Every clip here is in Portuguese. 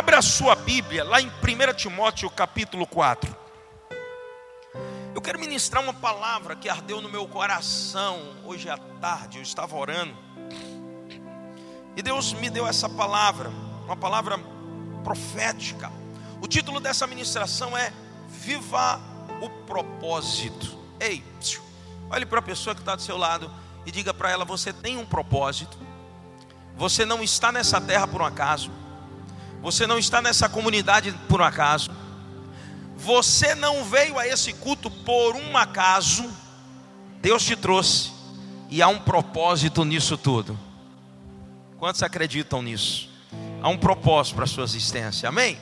Abra a sua Bíblia lá em 1 Timóteo capítulo 4. Eu quero ministrar uma palavra que ardeu no meu coração hoje à tarde. Eu estava orando. E Deus me deu essa palavra, uma palavra profética. O título dessa ministração é Viva o propósito. Ei, olhe para a pessoa que está do seu lado e diga para ela: Você tem um propósito. Você não está nessa terra por um acaso. Você não está nessa comunidade por um acaso. Você não veio a esse culto por um acaso. Deus te trouxe. E há um propósito nisso tudo. Quantos acreditam nisso? Há um propósito para a sua existência. Amém?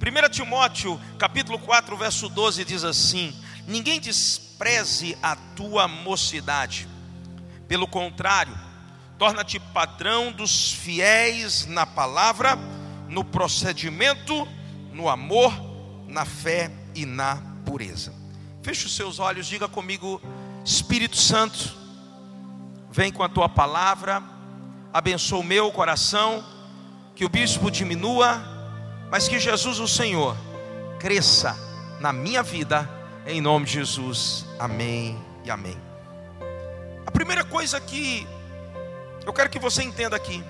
1 Timóteo, capítulo 4, verso 12 diz assim: Ninguém despreze a tua mocidade. Pelo contrário, torna-te padrão dos fiéis na palavra no procedimento, no amor, na fé e na pureza. Feche os seus olhos, diga comigo, Espírito Santo, vem com a tua palavra, abençoa o meu coração, que o bispo diminua, mas que Jesus, o Senhor, cresça na minha vida, em nome de Jesus. Amém e amém. A primeira coisa que eu quero que você entenda aqui,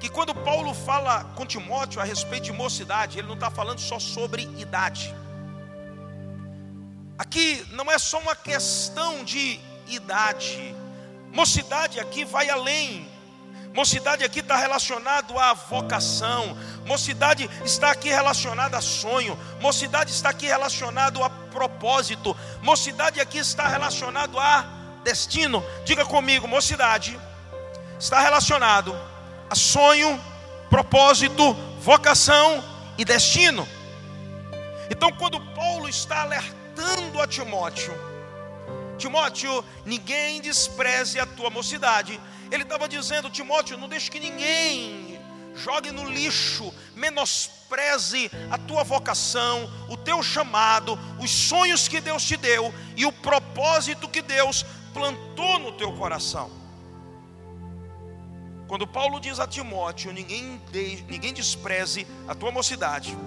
que quando Paulo fala com Timóteo a respeito de mocidade, ele não está falando só sobre idade. Aqui não é só uma questão de idade. Mocidade aqui vai além. Mocidade aqui está relacionado à vocação. Mocidade está aqui relacionada a sonho. Mocidade está aqui relacionado a propósito. Mocidade aqui está relacionado a destino. Diga comigo, mocidade está relacionado a sonho, propósito, vocação e destino. Então, quando Paulo está alertando a Timóteo, Timóteo, ninguém despreze a tua mocidade. Ele estava dizendo, Timóteo, não deixe que ninguém jogue no lixo, menospreze a tua vocação, o teu chamado, os sonhos que Deus te deu e o propósito que Deus plantou no teu coração. Quando Paulo diz a Timóteo: ninguém, de, ninguém despreze a tua mocidade.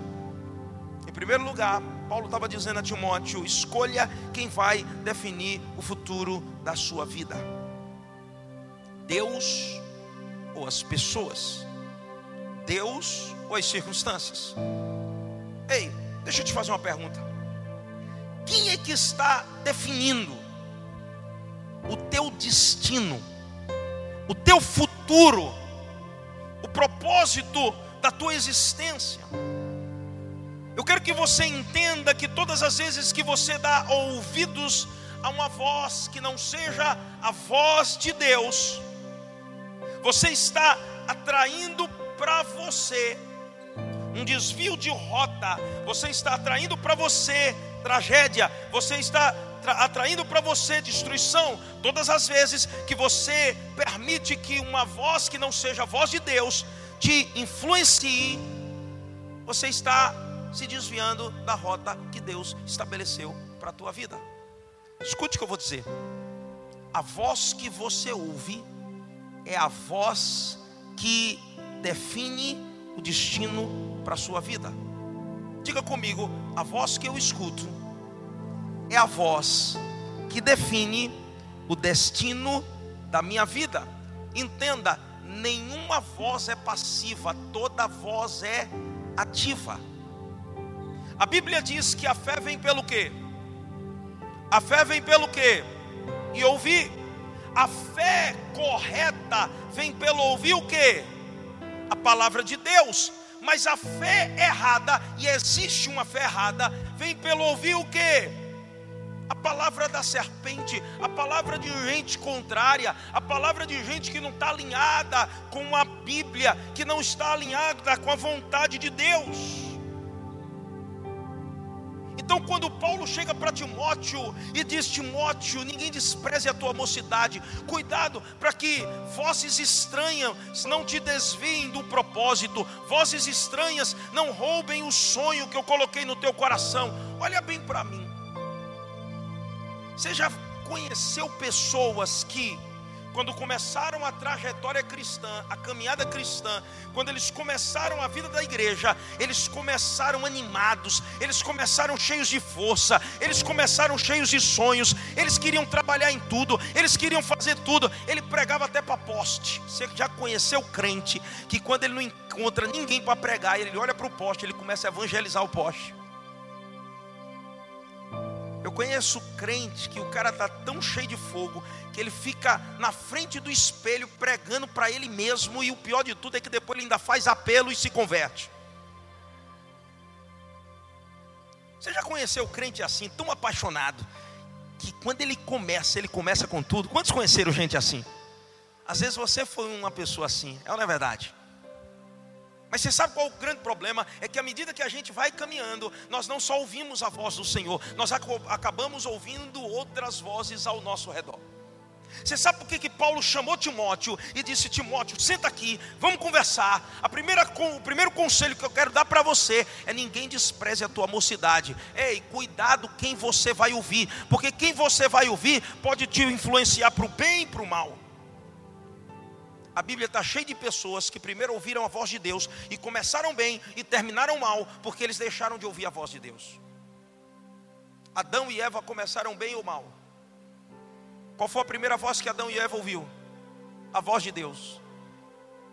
Em primeiro lugar, Paulo estava dizendo a Timóteo: escolha quem vai definir o futuro da sua vida. Deus ou as pessoas? Deus ou as circunstâncias? Ei, deixa eu te fazer uma pergunta. Quem é que está definindo o teu destino, o teu futuro? o propósito da tua existência. Eu quero que você entenda que todas as vezes que você dá ouvidos a uma voz que não seja a voz de Deus, você está atraindo para você um desvio de rota, você está atraindo para você tragédia, você está atraindo para você destruição, todas as vezes que você permite que uma voz que não seja a voz de Deus te influencie, você está se desviando da rota que Deus estabeleceu para a tua vida. Escute o que eu vou dizer. A voz que você ouve é a voz que define o destino para a sua vida. Diga comigo, a voz que eu escuto é a voz que define o destino da minha vida. Entenda, nenhuma voz é passiva, toda voz é ativa. A Bíblia diz que a fé vem pelo quê? A fé vem pelo quê? E ouvir. A fé correta vem pelo ouvir o quê? A palavra de Deus. Mas a fé errada, e existe uma fé errada, vem pelo ouvir o quê? A palavra da serpente, a palavra de gente contrária, a palavra de gente que não está alinhada com a Bíblia, que não está alinhada com a vontade de Deus. Então, quando Paulo chega para Timóteo e diz: Timóteo, ninguém despreze a tua mocidade, cuidado para que vozes estranhas não te desviem do propósito, vozes estranhas não roubem o sonho que eu coloquei no teu coração. Olha bem para mim. Você já conheceu pessoas que, quando começaram a trajetória cristã, a caminhada cristã, quando eles começaram a vida da igreja, eles começaram animados, eles começaram cheios de força, eles começaram cheios de sonhos, eles queriam trabalhar em tudo, eles queriam fazer tudo. Ele pregava até para poste. Você já conheceu crente que quando ele não encontra ninguém para pregar, ele olha para o poste, ele começa a evangelizar o poste. Eu conheço crente que o cara está tão cheio de fogo que ele fica na frente do espelho pregando para ele mesmo, e o pior de tudo é que depois ele ainda faz apelo e se converte. Você já conheceu crente assim, tão apaixonado, que quando ele começa, ele começa com tudo? Quantos conheceram gente assim? Às vezes você foi uma pessoa assim, é ou não é verdade? Mas você sabe qual é o grande problema? É que à medida que a gente vai caminhando, nós não só ouvimos a voz do Senhor, nós acabamos ouvindo outras vozes ao nosso redor. Você sabe por que, que Paulo chamou Timóteo e disse: Timóteo, senta aqui, vamos conversar. A primeira, o primeiro conselho que eu quero dar para você é: ninguém despreze a tua mocidade. Ei, cuidado quem você vai ouvir, porque quem você vai ouvir pode te influenciar para o bem e para o mal. A Bíblia está cheia de pessoas que primeiro ouviram a voz de Deus e começaram bem e terminaram mal, porque eles deixaram de ouvir a voz de Deus. Adão e Eva começaram bem ou mal? Qual foi a primeira voz que Adão e Eva ouviu? A voz de Deus.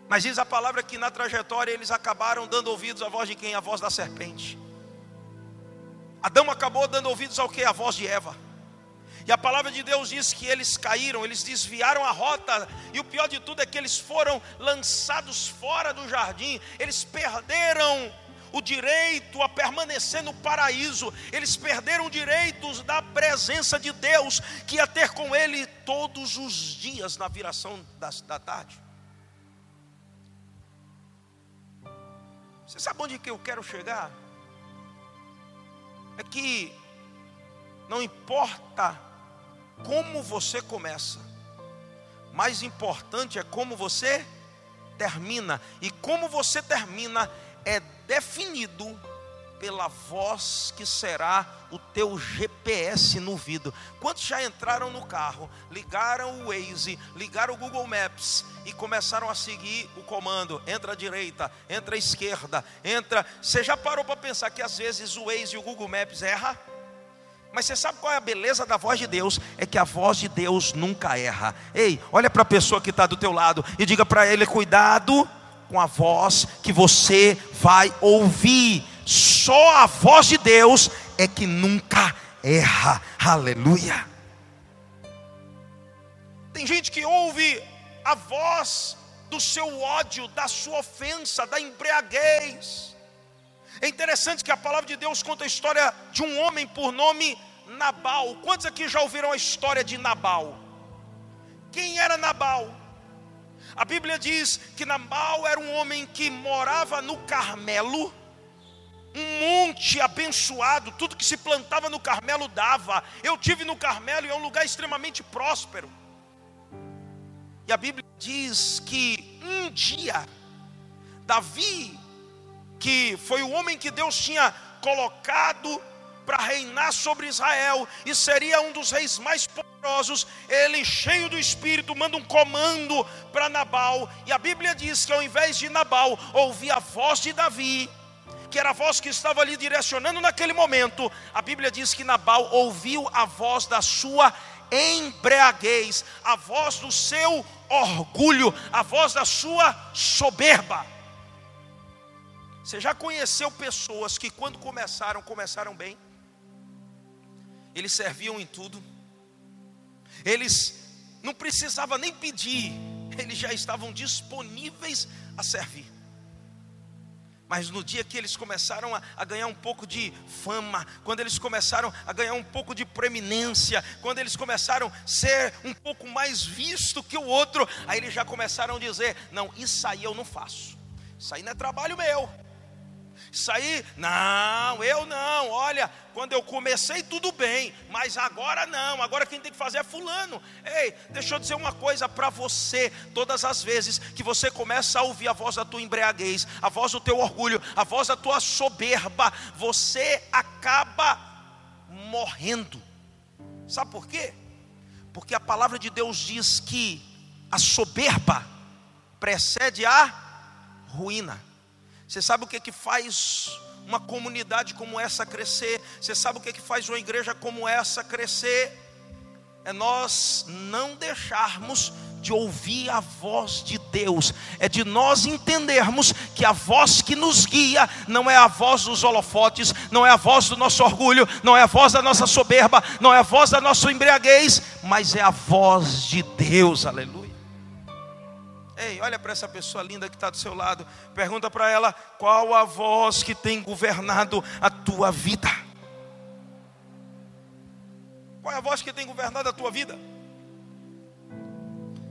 Mas diz a palavra que na trajetória eles acabaram dando ouvidos à voz de quem? A voz da serpente. Adão acabou dando ouvidos ao que? A voz de Eva. E a palavra de Deus diz que eles caíram, eles desviaram a rota, e o pior de tudo é que eles foram lançados fora do jardim, eles perderam o direito a permanecer no paraíso, eles perderam direitos da presença de Deus, que ia ter com ele todos os dias na viração da, tarde. Você sabe onde que eu quero chegar? É que não importa como você começa, mais importante é como você termina, e como você termina é definido pela voz que será o teu GPS no vidro. Quantos já entraram no carro, ligaram o Waze, ligaram o Google Maps e começaram a seguir o comando? Entra à direita, entra à esquerda, entra. Você já parou para pensar que às vezes o Waze e o Google Maps erram? Mas você sabe qual é a beleza da voz de Deus? É que a voz de Deus nunca erra. Ei, olha para a pessoa que está do teu lado e diga para ele: cuidado com a voz que você vai ouvir. Só a voz de Deus é que nunca erra. Aleluia. Tem gente que ouve a voz do seu ódio, da sua ofensa, da embriaguez é interessante que a palavra de Deus conta a história de um homem por nome Nabal. Quantos aqui já ouviram a história de Nabal? Quem era Nabal? A Bíblia diz que Nabal era um homem que morava no Carmelo, um monte abençoado, tudo que se plantava no Carmelo dava. Eu tive no Carmelo e é um lugar extremamente próspero. E a Bíblia diz que um dia Davi que foi o homem que Deus tinha colocado para reinar sobre Israel e seria um dos reis mais poderosos. Ele, cheio do espírito, manda um comando para Nabal, e a Bíblia diz que ao invés de Nabal ouvir a voz de Davi, que era a voz que estava ali direcionando naquele momento, a Bíblia diz que Nabal ouviu a voz da sua embriaguez, a voz do seu orgulho, a voz da sua soberba. Você já conheceu pessoas que quando começaram, começaram bem? Eles serviam em tudo. Eles não precisavam nem pedir, eles já estavam disponíveis a servir. Mas no dia que eles começaram a, a, ganhar um pouco de fama, quando eles começaram a ganhar um pouco de preeminência, quando eles começaram a ser um pouco mais visto que o outro, aí eles já começaram a dizer: Não, isso aí eu não faço, isso aí não é trabalho meu, isso aí, não, eu não. Olha, quando eu comecei tudo bem, mas agora não. Agora quem tem que fazer é fulano. Ei, deixa eu dizer uma coisa para você. Todas as vezes que você começa a ouvir a voz da tua embriaguez, a voz do teu orgulho, a voz da tua soberba, você acaba morrendo. Sabe por quê? Porque a palavra de Deus diz que a soberba precede a ruína. Você sabe o que que faz uma comunidade como essa crescer? Você sabe o que que faz uma igreja como essa crescer? É nós não deixarmos de ouvir a voz de Deus, é de nós entendermos que a voz que nos guia não é a voz dos holofotes, não é a voz do nosso orgulho, não é a voz da nossa soberba, não é a voz da nossa embriaguez, mas é a voz de Deus, aleluia. Ei, olha para essa pessoa linda que está do seu lado, pergunta para ela qual a voz que tem governado a tua vida. Qual é a voz que tem governado a tua vida?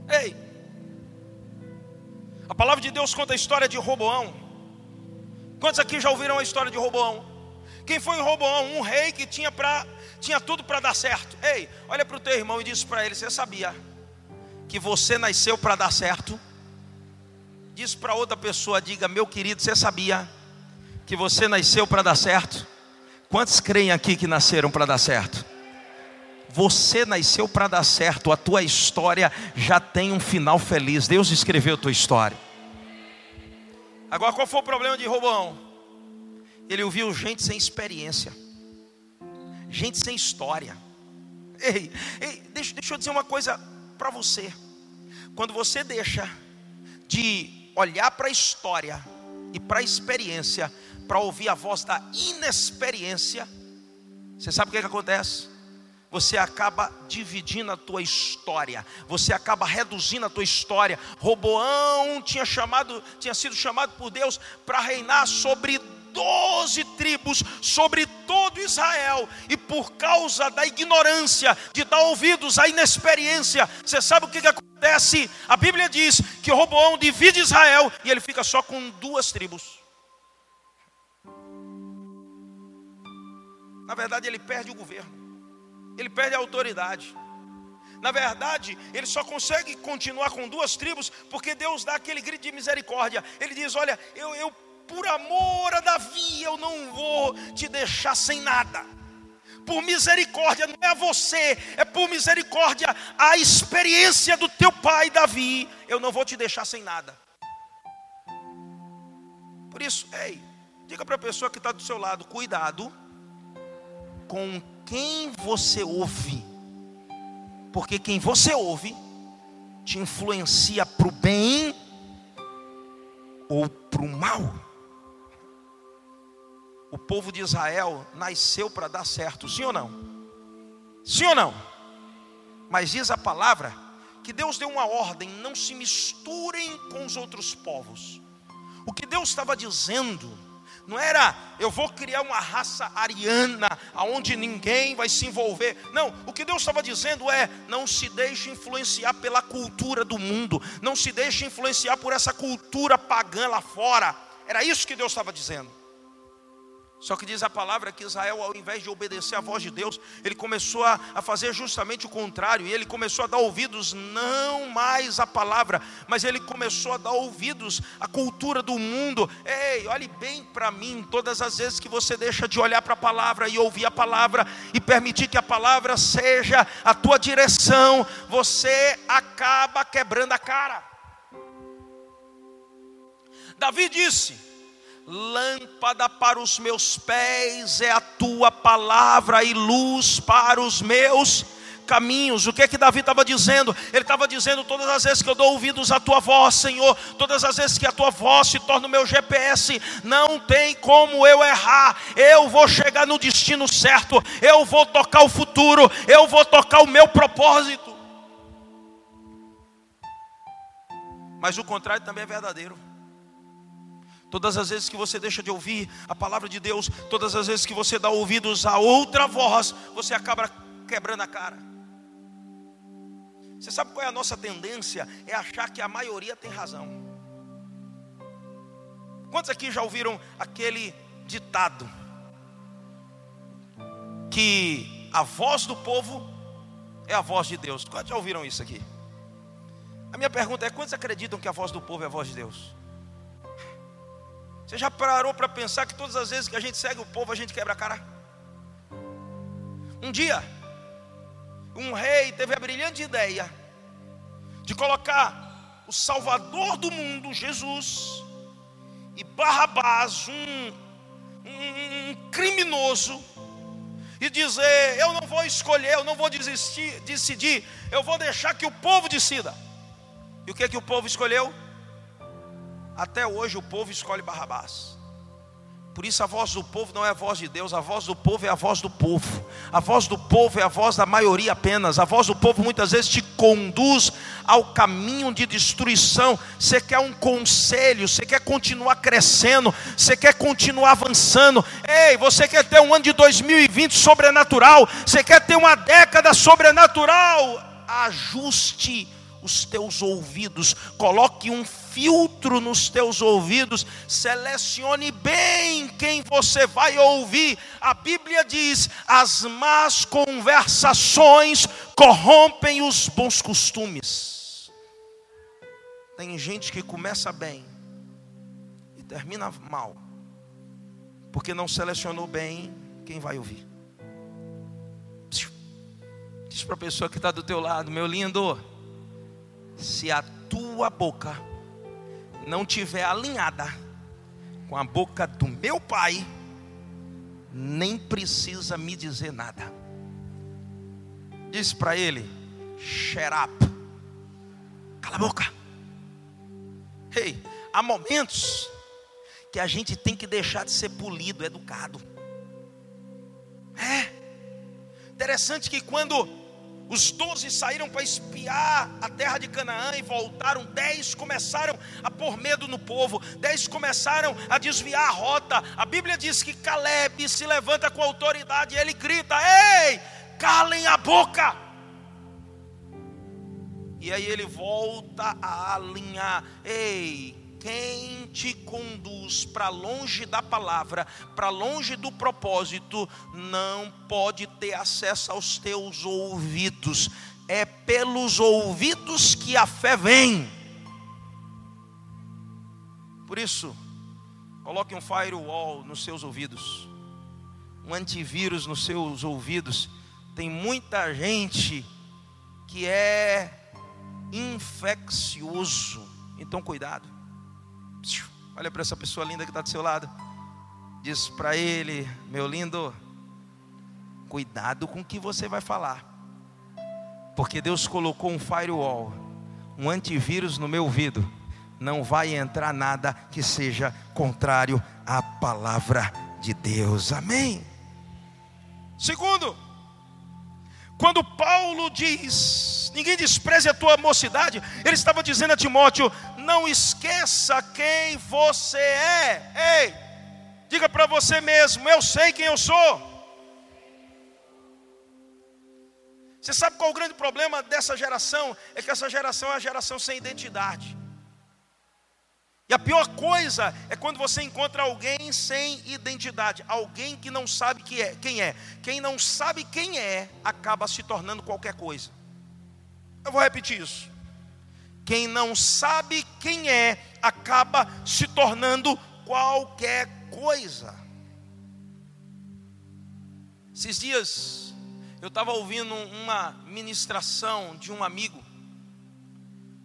Ei, a palavra de Deus conta a história de Roboão. Quantos aqui já ouviram a história de Roboão? Quem foi Roboão? Um rei que tinha, pra, tinha tudo para dar certo. Ei, olha para o teu irmão e diz para ele: Você sabia que você nasceu para dar certo? Diz para outra pessoa: Diga, meu querido, você sabia que você nasceu para dar certo? Quantos creem aqui que nasceram para dar certo? Você nasceu para dar certo, a tua história já tem um final feliz. Deus escreveu a tua história. Agora, qual foi o problema de Roboão? Ele ouviu gente sem experiência, gente sem história. Ei, ei deixa, deixa eu dizer uma coisa para você. Quando você deixa de olhar para a história e para a experiência, para ouvir a voz da inexperiência, você sabe o que, que acontece? você acaba dividindo a tua história, você acaba reduzindo a tua história. Roboão tinha chamado, tinha sido chamado por Deus para reinar sobre doze tribos, sobre todo Israel, e por causa da ignorância, de dar ouvidos à inexperiência, você sabe o que, que acontece? A Bíblia diz que Roboão divide Israel e ele fica só com duas tribos. Na verdade, ele perde o governo ele perde a autoridade. Na verdade, ele só consegue continuar com duas tribos porque Deus dá aquele grito de misericórdia. Ele diz: Olha, eu, eu por amor a Davi, eu não vou te deixar sem nada. Por misericórdia, não é a você, é por misericórdia a experiência do teu pai Davi. Eu não vou te deixar sem nada. Por isso, ei, diga para a pessoa que está do seu lado: cuidado com quem você ouve, porque quem você ouve te influencia para o bem ou para o mal. O povo de Israel nasceu para dar certo, sim ou não? Sim ou não? Mas diz a palavra que Deus deu uma ordem: não se misturem com os outros povos. O que Deus estava dizendo não era eu vou criar uma raça ariana, aonde ninguém vai se envolver. Não, o que Deus estava dizendo é: não se deixe influenciar pela cultura do mundo, não se deixe influenciar por essa cultura pagã lá fora. Era isso que Deus estava dizendo. Só que diz a palavra que Israel, ao invés de obedecer à voz de Deus, ele começou a, a, fazer justamente o contrário, e ele começou a dar ouvidos não mais à palavra, mas ele começou a dar ouvidos à cultura do mundo. Ei, olhe bem para mim, todas as vezes que você deixa de olhar para a palavra e ouvir a palavra, e permitir que a palavra seja a tua direção, você acaba quebrando a cara. Davi disse: Lâmpada para os meus pés é a tua palavra e luz para os meus caminhos. O que é que Davi estava dizendo? Ele estava dizendo: todas as vezes que eu dou ouvidos à tua voz, Senhor, todas as vezes que a tua voz se torna o meu GPS, não tem como eu errar. Eu vou chegar no destino certo, eu vou tocar o futuro, eu vou tocar o meu propósito. Mas o contrário também é verdadeiro. Todas as vezes que você deixa de ouvir a palavra de Deus, todas as vezes que você dá ouvidos a outra voz, você acaba quebrando a cara. Você sabe qual é a nossa tendência? É achar que a maioria tem razão. Quantos aqui já ouviram aquele ditado? Que a voz do povo é a voz de Deus. Quantos já ouviram isso aqui? A minha pergunta é: quantos acreditam que a voz do povo é a voz de Deus? Você já parou para pensar que todas as vezes que a gente segue o povo, a gente quebra a cara? Um dia, um rei teve a brilhante ideia de colocar o Salvador do mundo, Jesus, e Barrabás, um, um, um criminoso, e dizer: Eu não vou escolher, eu não vou desistir, decidir, eu vou deixar que o povo decida. E o que, que o povo escolheu? Até hoje o povo escolhe Barrabás. Por isso a voz do povo não é a voz de Deus, a voz do povo é a voz do povo. A voz do povo é a voz da maioria apenas. A voz do povo muitas vezes te conduz ao caminho de destruição. Você quer um conselho, você quer continuar crescendo, você quer continuar avançando. Ei, você quer ter um ano de 2020 sobrenatural, você quer ter uma década sobrenatural. Ajuste os teus ouvidos, coloque um filtro nos teus ouvidos, selecione bem quem você vai ouvir. A Bíblia diz: as más conversações corrompem os bons costumes. Tem gente que começa bem e termina mal, porque não selecionou bem quem vai ouvir. Diz para a pessoa que está do teu lado, meu lindo, se a tua boca não tiver alinhada com a boca do meu pai, nem precisa me dizer nada. Diz para ele: shut up, cala a boca. Ei, há momentos que a gente tem que deixar de ser polido, educado. É interessante que quando os doze saíram para espiar a terra de Canaã e voltaram. Dez começaram a pôr medo no povo. Dez começaram a desviar a rota. A Bíblia diz que Caleb se levanta com autoridade e ele grita: Ei, calem a boca. E aí ele volta a alinhar: Ei, quem te conduz para longe da palavra, para longe do propósito, não pode ter acesso aos teus ouvidos. É pelos ouvidos que a fé vem. Por isso, coloque um firewall nos seus ouvidos, um antivírus nos seus ouvidos. Tem muita gente que é infeccioso, então cuidado. Olha para essa pessoa linda que está do seu lado. Diz para ele, meu lindo, cuidado com o que você vai falar. Porque Deus colocou um firewall, um antivírus no meu ouvido. Não vai entrar nada que seja contrário à palavra de Deus. Amém. Segundo, quando Paulo diz, ninguém despreze a tua mocidade, ele estava dizendo a Timóteo: não esqueça quem você é. Ei, diga para você mesmo: eu sei quem eu sou. Você sabe qual o grande problema dessa geração? É que essa geração é a geração sem identidade. E a pior coisa é quando você encontra alguém sem identidade, alguém que não sabe que é, quem é. Quem não sabe quem é, acaba se tornando qualquer coisa. Eu vou repetir isso. Quem não sabe quem é, acaba se tornando qualquer coisa. Esses dias, eu estava ouvindo uma ministração de um amigo,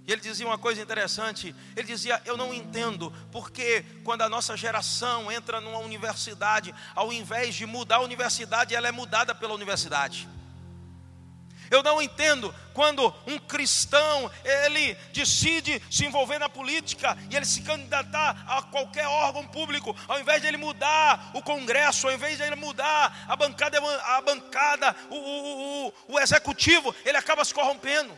e ele dizia uma coisa interessante. Ele dizia: Eu não entendo porque quando a nossa geração entra numa universidade, ao invés de mudar a universidade, ela é mudada pela universidade. Eu não entendo quando um cristão ele decide se envolver na política e ele se candidatar a qualquer órgão público, ao invés de ele mudar o Congresso, ao invés de ele mudar a bancada, a bancada, o, o, o, o executivo, ele acaba se corrompendo.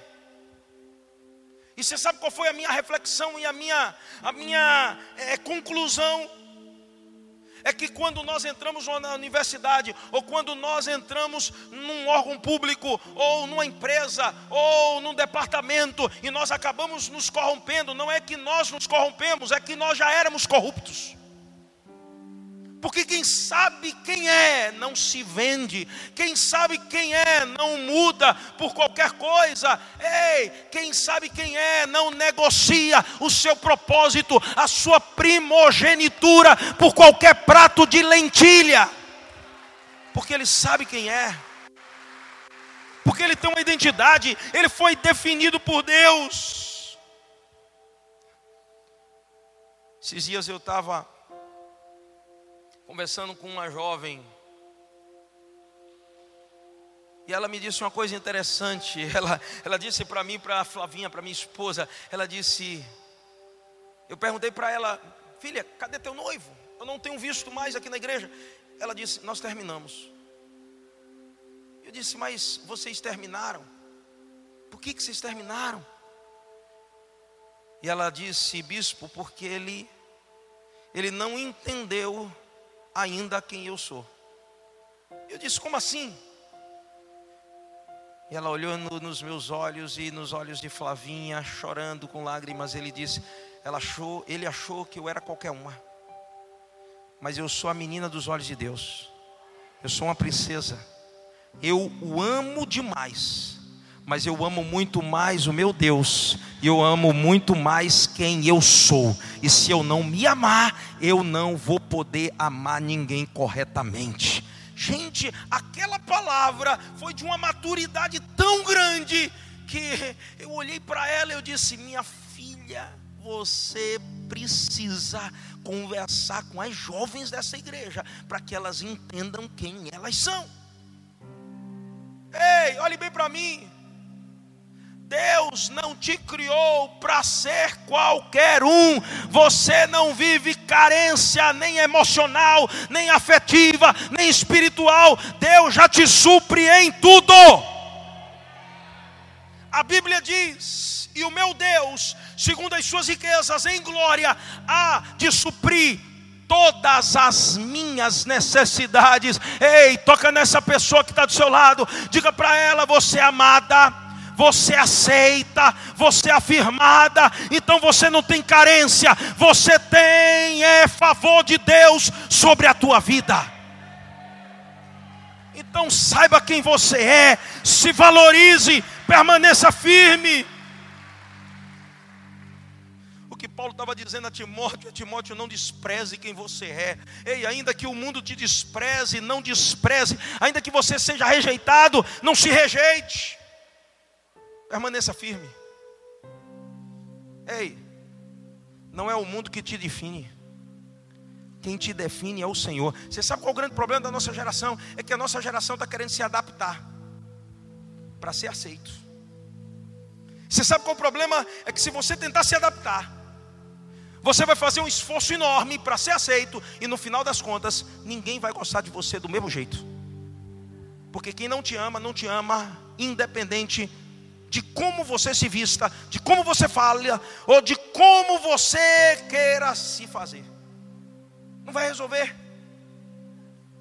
E você sabe qual foi a minha reflexão e a minha, a minha é, conclusão? É que quando nós entramos na universidade, ou quando nós entramos num órgão público, ou numa empresa, ou num departamento, e nós acabamos nos corrompendo, não é que nós nos corrompemos, é que nós já éramos corruptos. Porque quem sabe quem é não se vende, quem sabe quem é não muda por qualquer coisa. Ei, quem sabe quem é não negocia o seu propósito, a sua primogenitura por qualquer prato de lentilha. Porque ele sabe quem é. porque ele tem uma identidade, ele foi definido por Deus. Esses dias eu estava conversando com uma jovem e ela me disse uma coisa interessante. Ela, ela disse para mim, para a Flavinha, para minha esposa, ela disse: Eu perguntei para ela, filha, cadê teu noivo? Eu não tenho visto mais aqui na igreja. Ela disse: Nós terminamos. Eu disse: Mas vocês terminaram? Por que, que vocês terminaram? E ela disse: Bispo, porque ele, ele não entendeu ainda quem eu sou. Eu disse: Como assim? E ela olhou no, nos meus olhos e nos olhos de Flavinha, chorando com lágrimas. Ele disse: ela achou, ele achou que eu era qualquer uma. Mas eu sou a menina dos olhos de Deus. Eu sou uma princesa. Eu o amo demais. Mas eu amo muito mais o meu Deus. E eu amo muito mais quem eu sou. E se eu não me amar, eu não vou poder amar ninguém corretamente. Gente, aquela palavra foi de uma maturidade tão grande que eu olhei para ela e eu disse: Minha filha, você precisa conversar com as jovens dessa igreja para que elas entendam quem elas são. Ei, olhe bem para mim. Deus não te criou para ser qualquer um. Você não vive carência nem emocional, nem afetiva, nem espiritual. Deus já te supre em tudo. A Bíblia diz: "E o meu Deus, segundo as suas riquezas em glória, há de suprir todas as minhas necessidades. Ei, toca nessa pessoa que está do seu lado, diga para ela: você é amada você aceita, você é afirmada, então você não tem carência, você tem é favor de Deus sobre a tua vida. Então saiba quem você é, se valorize, permaneça firme. O que Paulo estava dizendo a Timóteo, a Timóteo não despreze quem você é. Ei, ainda que o mundo te despreze, não despreze. Ainda que você seja rejeitado, não se rejeite. Permaneça firme. Ei, não é o mundo que te define. Quem te define é o Senhor. Você sabe qual é o grande problema da nossa geração? É que a nossa geração está querendo se adaptar para ser aceito. Você sabe qual é o problema? É que se você tentar se adaptar, você vai fazer um esforço enorme para ser aceito, e no final das contas, ninguém vai gostar de você do mesmo jeito. Porque quem não te ama, não te ama, independente de como você se vista, de como você fala, ou de como você queira se fazer. Não vai resolver.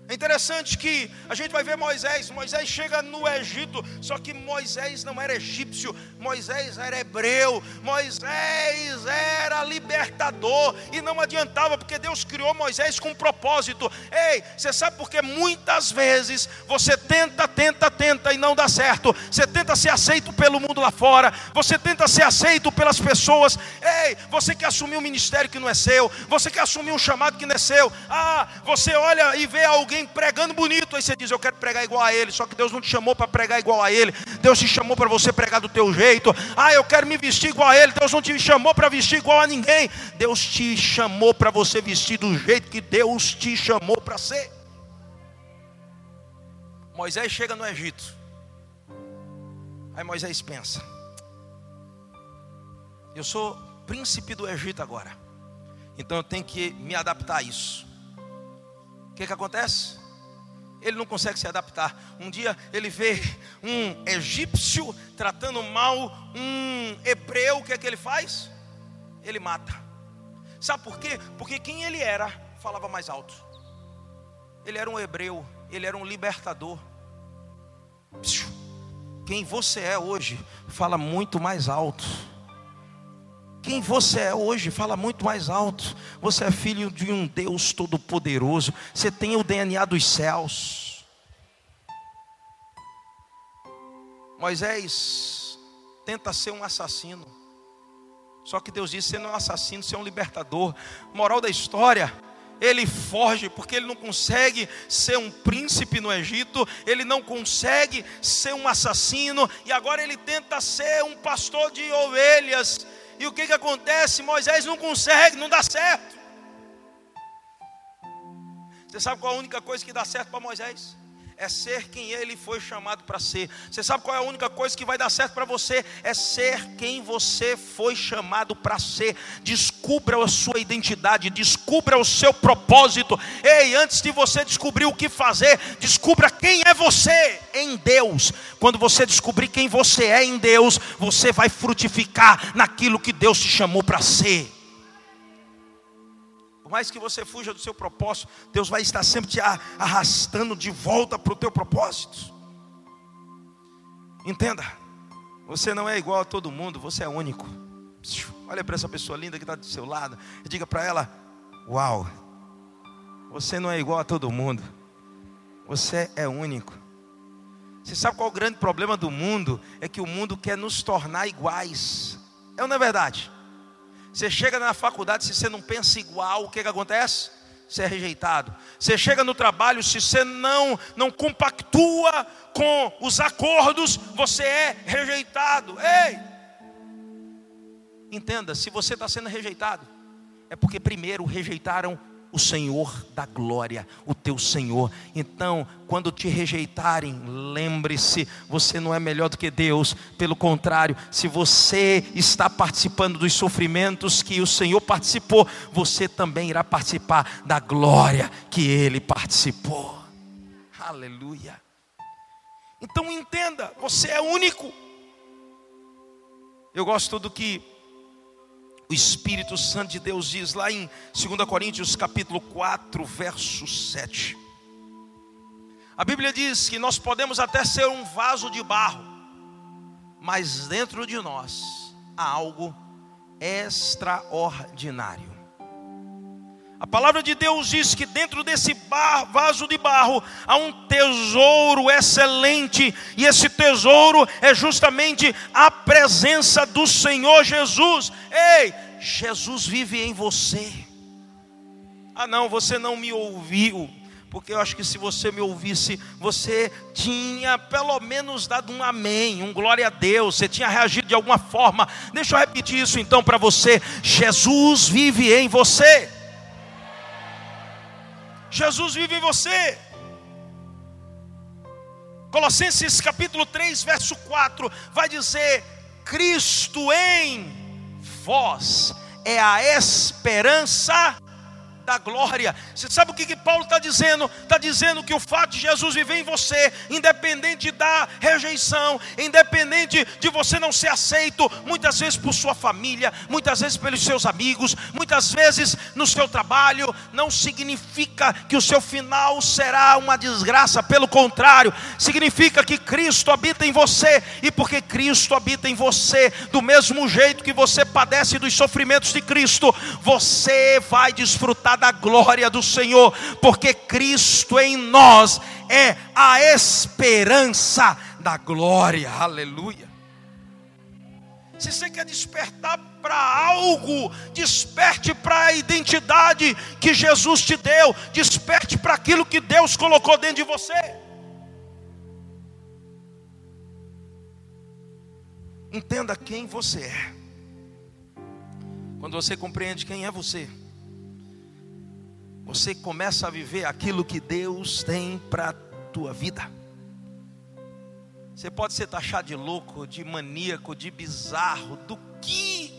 É interessante que a gente vai ver Moisés. Moisés chega no Egito, só que Moisés não era egípcio, Moisés era hebreu, Moisés era libertador, e não adiantava, porque Deus criou Moisés com um propósito. Ei, você sabe por que muitas vezes você tenta, tenta, tenta e não dá certo, você tenta ser aceito pelo mundo lá fora, você tenta ser aceito pelas pessoas. Ei, você quer assumir um ministério que não é seu, você quer assumir um chamado que não é seu. Ah, você olha e vê alguém alguém pregando bonito, aí você diz: Eu quero pregar igual a ele. Só que Deus não te chamou para pregar igual a ele. Deus te chamou para você pregar do teu jeito. Ah, eu quero me vestir igual a ele. Deus não te chamou para vestir igual a ninguém. Deus te chamou para você vestir do jeito que Deus te chamou para ser. Moisés chega no Egito. Aí Moisés pensa: Eu sou príncipe do Egito agora. Então eu tenho que me adaptar a isso que, que acontece? Ele não consegue se adaptar. Um dia ele vê um egípcio tratando mal um hebreu, o que é que ele faz? Ele mata. Sabe por quê? Porque quem ele era falava mais alto. Ele era um hebreu, ele era um libertador. Quem você é hoje fala muito mais alto. Quem você é hoje fala muito mais alto. Você é filho de um Deus todo-poderoso. Você tem o DNA dos céus. Moisés tenta ser um assassino. Só que Deus disse: você não é um assassino, você é um libertador. Moral da história: ele foge porque ele não consegue ser um príncipe no Egito, ele não consegue ser um assassino e agora ele tenta ser um pastor de ovelhas. E o que que acontece? Moisés não consegue, não dá certo. Você sabe qual é a única coisa que dá certo para Moisés? É ser quem ele foi chamado para ser. Você sabe qual é a única coisa que vai dar certo para você? É ser quem você foi chamado para ser. Descubra a sua identidade, descubra o seu propósito. Ei, antes de você descobrir o que fazer, descubra quem é você em Deus. Quando você descobrir quem você é em Deus, você vai frutificar naquilo que Deus te chamou para ser. Por mais que você fuja do seu propósito, Deus vai estar sempre te arrastando de volta para o teu propósito. Entenda, você não é igual a todo mundo, você é único. Olha para essa pessoa linda que está do seu lado e diga para ela: Uau, você não é igual a todo mundo, você é único. Você sabe qual é o grande problema do mundo? É que o mundo quer nos tornar iguais. É ou não é verdade? Você chega na faculdade, se você não pensa igual, o que, que acontece? Você é rejeitado. Você chega no trabalho, se você não, não compactua com os acordos, você é rejeitado. Ei! Entenda, se você está sendo rejeitado, é porque primeiro rejeitaram o Senhor da glória, o teu Senhor. Então, quando te rejeitarem, lembre-se, você não é melhor do que Deus, pelo contrário, se você está participando dos sofrimentos que o Senhor participou, você também irá participar da glória que ele participou. Aleluia. Então entenda, você é único. Eu gosto do que o Espírito Santo de Deus diz lá em 2 Coríntios capítulo 4, verso 7. A Bíblia diz que nós podemos até ser um vaso de barro, mas dentro de nós há algo extraordinário. A palavra de Deus diz que dentro desse bar, vaso de barro há um tesouro excelente, e esse tesouro é justamente a presença do Senhor Jesus. Ei, Jesus vive em você. Ah, não, você não me ouviu, porque eu acho que se você me ouvisse, você tinha pelo menos dado um amém, um glória a Deus, você tinha reagido de alguma forma. Deixa eu repetir isso então para você: Jesus vive em você. Jesus vive em você. Colossenses capítulo 3, verso 4, vai dizer: Cristo em vós é a esperança da glória. Você sabe o que, que Paulo está dizendo? Está dizendo que o fato de Jesus viver em você, independente da rejeição, independente de você não ser aceito, muitas vezes por sua família, muitas vezes pelos seus amigos, muitas vezes no seu trabalho, não significa que o seu final será uma desgraça, pelo contrário, significa que Cristo habita em você, e porque Cristo habita em você, do mesmo jeito que você padece dos sofrimentos de Cristo, você vai desfrutar da glória do Senhor, porque Cristo em nós é a esperança da glória. Aleluia. Se você quer despertar para algo, desperte para a identidade que Jesus te deu, desperte para aquilo que Deus colocou dentro de você. Entenda quem você é. Quando você compreende quem é você, você começa a viver aquilo que Deus tem para a tua vida. Você pode ser taxado de louco, de maníaco, de bizarro, do que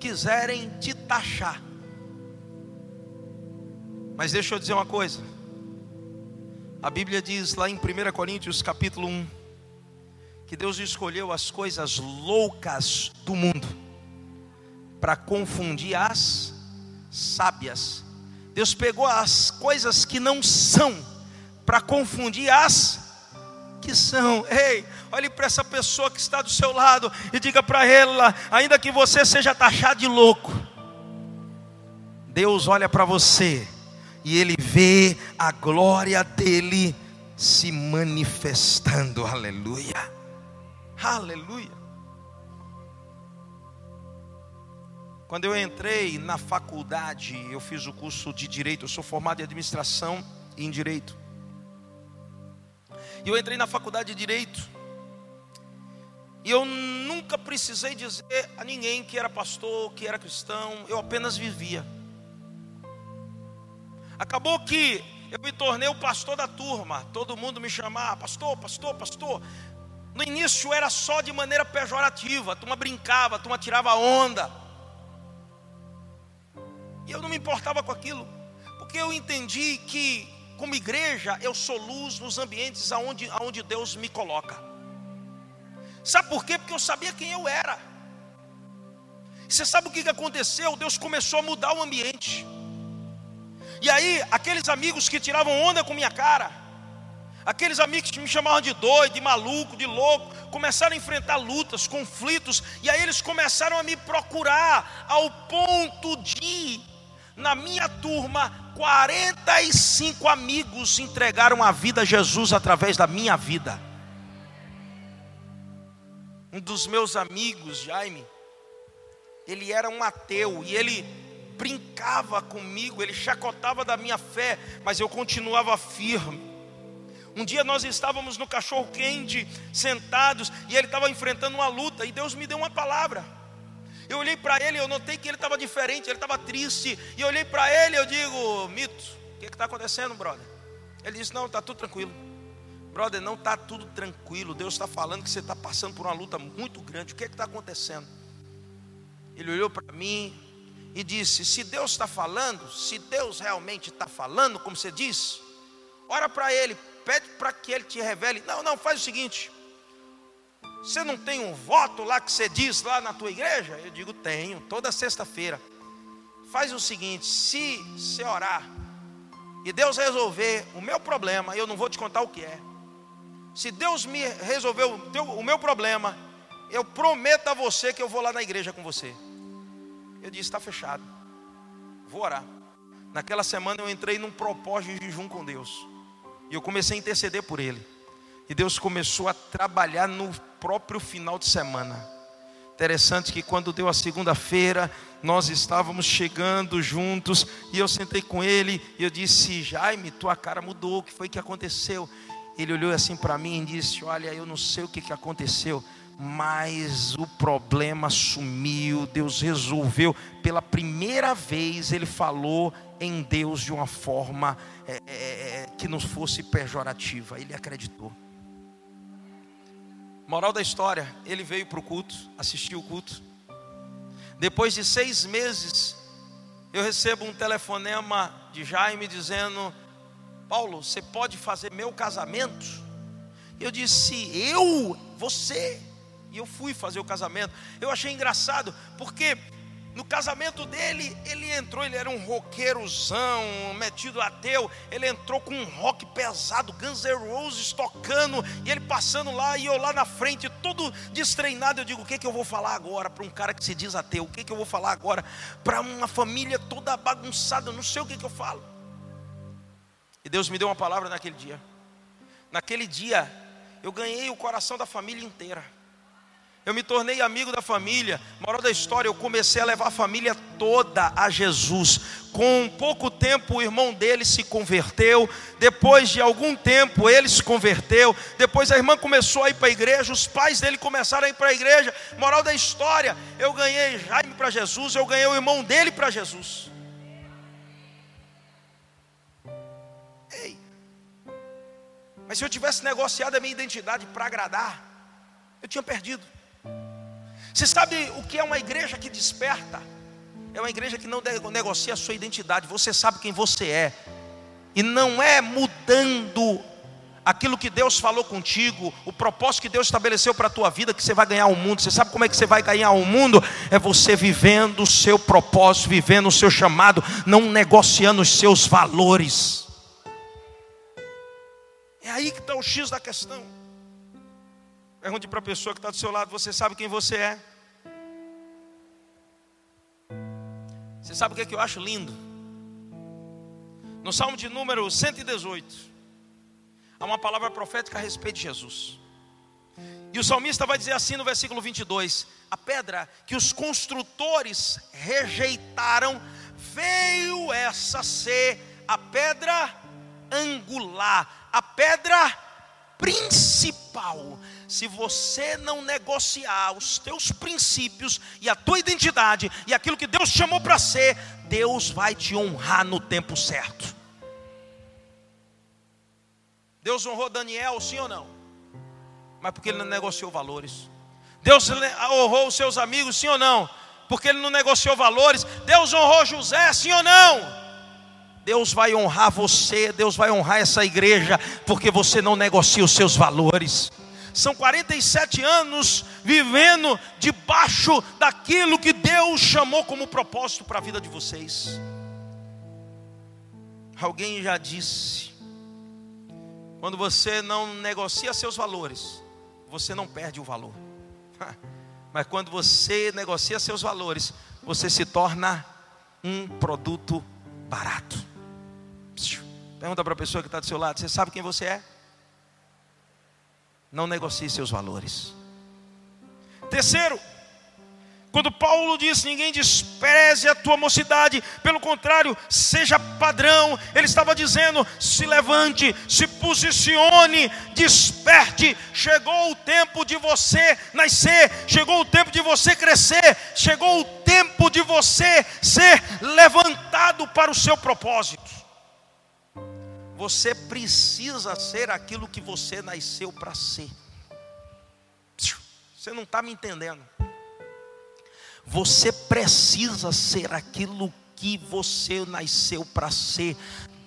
quiserem te taxar. Mas deixa eu dizer uma coisa. A Bíblia diz lá em 1 Coríntios capítulo 1 que Deus escolheu as coisas loucas do mundo para confundir as sábias. Deus pegou as coisas que não são para confundir as que são. Ei, olhe para essa pessoa que está do seu lado e diga para ela, ainda que você seja taxado de louco, Deus olha para você e ele vê a glória dele se manifestando. Aleluia. Aleluia. Quando eu entrei na faculdade, eu fiz o curso de direito, eu sou formado em administração e em direito. E eu entrei na faculdade de direito. E eu nunca precisei dizer a ninguém que era pastor, que era cristão, eu apenas vivia. Acabou que eu me tornei o pastor da turma, todo mundo me chamava, pastor, pastor, pastor. No início era só de maneira pejorativa, a turma brincava, a turma tirava onda. E eu não me importava com aquilo, porque eu entendi que, como igreja, eu sou luz nos ambientes aonde, aonde Deus me coloca. Sabe por quê? Porque eu sabia quem eu era. Você sabe o que aconteceu? Deus começou a mudar o ambiente. E aí, aqueles amigos que tiravam onda com minha cara, aqueles amigos que me chamavam de doido, de maluco, de louco, começaram a enfrentar lutas, conflitos, e aí eles começaram a me procurar, ao ponto de, na minha turma, 45 amigos entregaram a vida a Jesus através da minha vida. Um dos meus amigos, Jaime, ele era um ateu e ele brincava comigo, ele chacotava da minha fé, mas eu continuava firme. Um dia nós estávamos no cachorro quente, sentados, e ele estava enfrentando uma luta, e Deus me deu uma palavra. Eu olhei para ele, eu notei que ele estava diferente, ele estava triste, e eu olhei para ele, eu digo, Mito, o que está acontecendo, brother? Ele disse, não, está tudo tranquilo. Brother, não está tudo tranquilo. Deus está falando que você está passando por uma luta muito grande. O que está acontecendo? Ele olhou para mim, e disse: Se Deus está falando, se Deus realmente está falando, como você diz, ora para Ele, pede para que Ele te revele. Não, não, faz o seguinte. Você não tem um voto lá que você diz lá na tua igreja? Eu digo: Tenho, toda sexta-feira. Faz o seguinte: se você orar e Deus resolver o meu problema, eu não vou te contar o que é. Se Deus me resolveu o, teu, o meu problema, eu prometo a você que eu vou lá na igreja com você. Eu disse: está fechado. Vou orar. Naquela semana eu entrei num propósito de jejum com Deus. E eu comecei a interceder por ele. E Deus começou a trabalhar no próprio final de semana. Interessante que quando deu a segunda-feira, nós estávamos chegando juntos e eu sentei com ele e eu disse: Jaime, tua cara mudou, o que foi que aconteceu? Ele olhou assim para mim e disse: Olha, eu não sei o que, que aconteceu, mas o problema sumiu, Deus resolveu. Pela primeira vez, ele falou em Deus de uma forma é, é, é, que não fosse pejorativa, ele acreditou. Moral da história: ele veio para o culto, assistiu o culto. Depois de seis meses, eu recebo um telefonema de Jaime dizendo: Paulo, você pode fazer meu casamento? Eu disse: Eu? Você? E eu fui fazer o casamento. Eu achei engraçado, porque no casamento dele, ele entrou, ele era um roqueirozão, metido ateu. Ele entrou com um rock pesado, Guns N' Roses tocando, e ele passando lá, e eu lá na frente, todo destreinado. Eu digo: o que, que eu vou falar agora para um cara que se diz ateu? O que, que eu vou falar agora para uma família toda bagunçada? Eu não sei o que, que eu falo. E Deus me deu uma palavra naquele dia. Naquele dia, eu ganhei o coração da família inteira. Eu me tornei amigo da família. Moral da história, eu comecei a levar a família toda a Jesus. Com pouco tempo, o irmão dele se converteu. Depois de algum tempo, ele se converteu. Depois, a irmã começou a ir para a igreja. Os pais dele começaram a ir para a igreja. Moral da história, eu ganhei Jaime para Jesus. Eu ganhei o irmão dele para Jesus. Ei, mas se eu tivesse negociado a minha identidade para agradar, eu tinha perdido. Você sabe o que é uma igreja que desperta? É uma igreja que não negocia a sua identidade. Você sabe quem você é. E não é mudando aquilo que Deus falou contigo, o propósito que Deus estabeleceu para a tua vida, que você vai ganhar o mundo. Você sabe como é que você vai ganhar o mundo? É você vivendo o seu propósito, vivendo o seu chamado, não negociando os seus valores. É aí que está o X da questão. Pergunte para a pessoa que está do seu lado: você sabe quem você é? Você sabe o que, é que eu acho lindo? No Salmo de número 118, há uma palavra profética a respeito de Jesus. E o salmista vai dizer assim no versículo 22: A pedra que os construtores rejeitaram, veio essa ser a pedra angular, a pedra principal. Se você não negociar os teus princípios e a tua identidade e aquilo que Deus chamou para ser, Deus vai te honrar no tempo certo. Deus honrou Daniel, sim ou não? Mas porque ele não negociou valores. Deus honrou os seus amigos, sim ou não? Porque ele não negociou valores. Deus honrou José, sim ou não? Deus vai honrar você, Deus vai honrar essa igreja, porque você não negocia os seus valores. São 47 anos vivendo debaixo daquilo que Deus chamou como propósito para a vida de vocês. Alguém já disse: quando você não negocia seus valores, você não perde o valor. Mas quando você negocia seus valores, você se torna um produto barato. Pergunta para a pessoa que está do seu lado: Você sabe quem você é? Não negocie seus valores. Terceiro, quando Paulo diz: ninguém despreze a tua mocidade, pelo contrário, seja padrão, ele estava dizendo: se levante, se posicione, desperte. Chegou o tempo de você nascer, chegou o tempo de você crescer, chegou o tempo de você ser levantado para o seu propósito. Você precisa ser aquilo que você nasceu para ser. Você não está me entendendo. Você precisa ser aquilo que você nasceu para ser.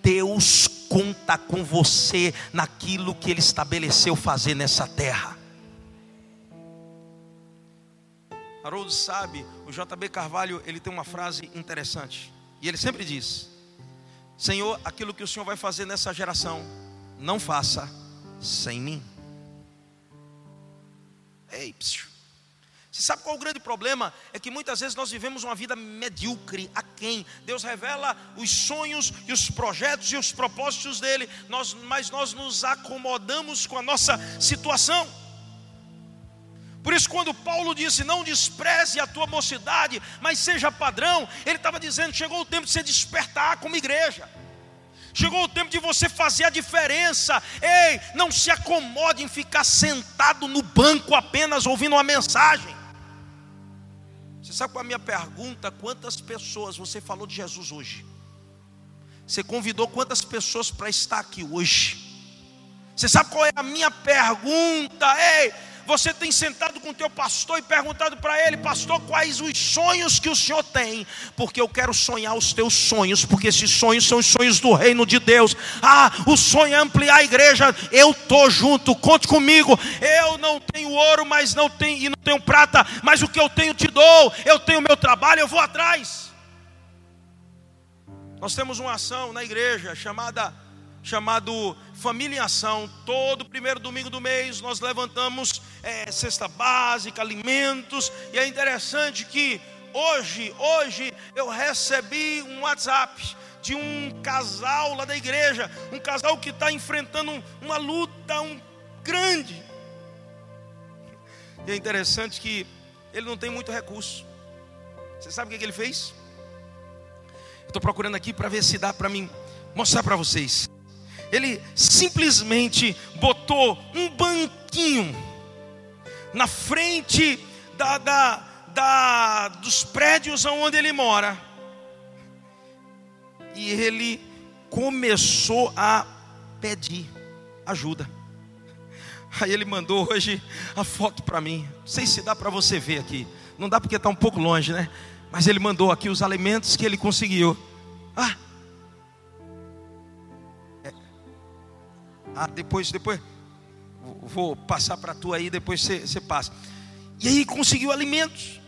Deus conta com você naquilo que Ele estabeleceu fazer nessa terra. Haroldo sabe, o JB Carvalho, ele tem uma frase interessante. E ele sempre diz: Senhor, aquilo que o Senhor vai fazer nessa geração, não faça sem mim. Ei, psiu. Você sabe qual é o grande problema? É que muitas vezes nós vivemos uma vida medíocre, a quem Deus revela os sonhos e os projetos e os propósitos dele, nós, mas nós nos acomodamos com a nossa situação. Por isso, quando Paulo disse: Não despreze a tua mocidade, mas seja padrão, ele estava dizendo: Chegou o tempo de você despertar como igreja. Chegou o tempo de você fazer a diferença. Ei, não se acomode em ficar sentado no banco apenas ouvindo uma mensagem. Você sabe qual é a minha pergunta? Quantas pessoas você falou de Jesus hoje? Você convidou quantas pessoas para estar aqui hoje? Você sabe qual é a minha pergunta? Ei, você tem sentado com o teu pastor e perguntado para ele, pastor, quais os sonhos que o senhor tem? Porque eu quero sonhar os teus sonhos, porque esses sonhos são os sonhos do reino de Deus. Ah, o sonho é ampliar a igreja. Eu tô junto, conte comigo. Eu não tenho ouro, mas não tenho e não tenho prata, mas o que eu tenho te dou. Eu tenho meu trabalho, eu vou atrás. Nós temos uma ação na igreja chamada chamado Família Ação. Todo primeiro domingo do mês nós levantamos é, cesta básica, alimentos. E é interessante que hoje, hoje eu recebi um WhatsApp de um casal lá da igreja, um casal que está enfrentando uma luta um, grande. E é interessante que ele não tem muito recurso. Você sabe o que, que ele fez? Estou procurando aqui para ver se dá para mim mostrar para vocês ele simplesmente botou um banquinho na frente da, da, da, dos prédios onde ele mora. E ele começou a pedir ajuda. Aí ele mandou hoje a foto para mim. Não sei se dá para você ver aqui. Não dá porque está um pouco longe, né? Mas ele mandou aqui os alimentos que ele conseguiu. Ah, Ah, depois, depois, vou passar para tu aí, depois você, passa. E aí conseguiu alimentos.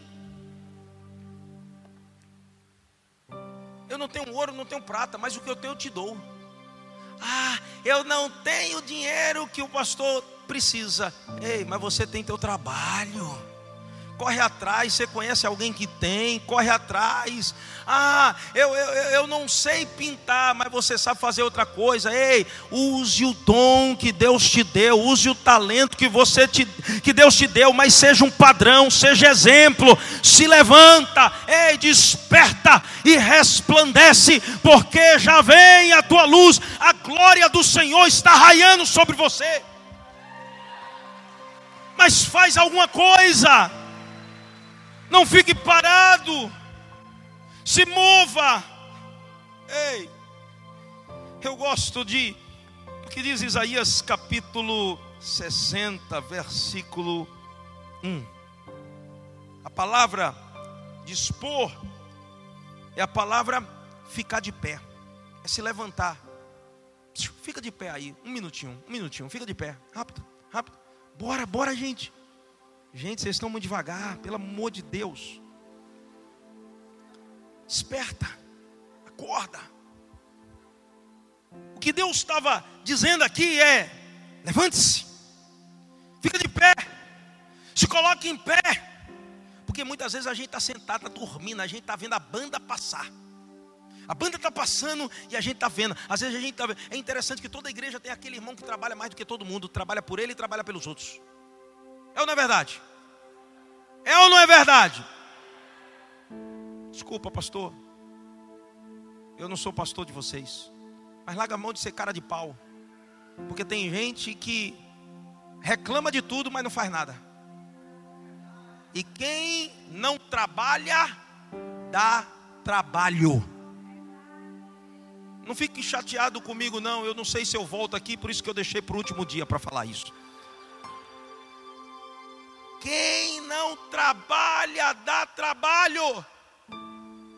Eu não tenho ouro, não tenho prata, mas o que eu tenho eu te dou. Ah, eu não tenho dinheiro que o pastor precisa. Ei, mas você tem teu trabalho. Corre atrás. Você conhece alguém que tem, corre atrás. Ah, eu, eu, eu não sei pintar, mas você sabe fazer outra coisa. Ei, use o dom que Deus te deu, use o talento que você te, que Deus te deu, mas seja um padrão, seja exemplo. Se levanta, ei, desperta e resplandece, porque já vem a tua luz, a glória do Senhor está raiando sobre você. Mas faz alguma coisa. Não fique parado se mova. Ei, eu gosto de o que diz Isaías capítulo 60, versículo 1. A palavra dispor é a palavra ficar de pé, é se levantar. Fica de pé aí, um minutinho, um minutinho, fica de pé, rápido, rápido. Bora, bora, gente. Gente, vocês estão muito devagar, pelo amor de Deus. Desperta, acorda. O que Deus estava dizendo aqui é: levante-se, fica de pé, se coloque em pé, porque muitas vezes a gente está sentado, está dormindo, a gente está vendo a banda passar. A banda está passando e a gente está vendo. Às vezes a gente está vendo. É interessante que toda igreja tem aquele irmão que trabalha mais do que todo mundo, trabalha por ele e trabalha pelos outros. É ou não é verdade? É ou não é verdade? Desculpa, pastor. Eu não sou pastor de vocês. Mas larga a mão de ser cara de pau. Porque tem gente que reclama de tudo, mas não faz nada. E quem não trabalha, dá trabalho. Não fique chateado comigo, não. Eu não sei se eu volto aqui, por isso que eu deixei para o último dia para falar isso. Quem não trabalha, dá trabalho.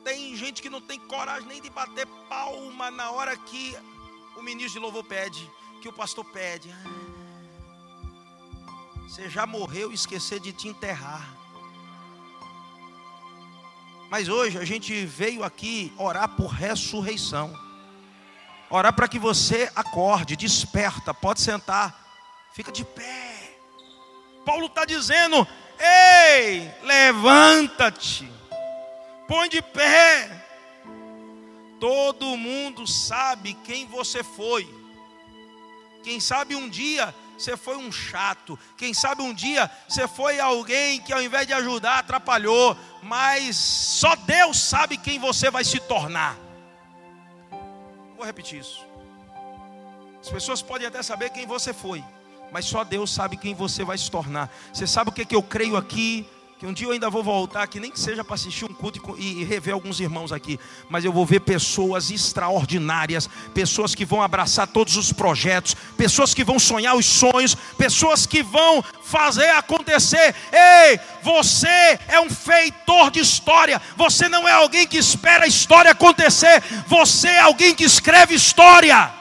Tem gente que não tem coragem nem de bater palma na hora que o ministro de louvor pede, que o pastor pede. Você já morreu e esquecer de te enterrar. Mas hoje a gente veio aqui orar por ressurreição. Orar para que você acorde, desperta, pode sentar, fica de pé. Paulo está dizendo: ei, levanta-te põe de pé. Todo mundo sabe quem você foi. Quem sabe um dia você foi um chato. Quem sabe um dia você foi alguém que ao invés de ajudar atrapalhou. Mas só Deus sabe quem você vai se tornar. Vou repetir isso. As pessoas podem até saber quem você foi, mas só Deus sabe quem você vai se tornar. Você sabe o que, é que eu creio aqui que um dia eu ainda vou voltar aqui, nem que seja para assistir um culto e, rever alguns irmãos aqui, mas eu vou ver pessoas extraordinárias, pessoas que vão abraçar todos os projetos, pessoas que vão sonhar os sonhos, pessoas que vão fazer acontecer. Ei, você é um feitor de história, você não é alguém que espera a história acontecer, você é alguém que escreve história.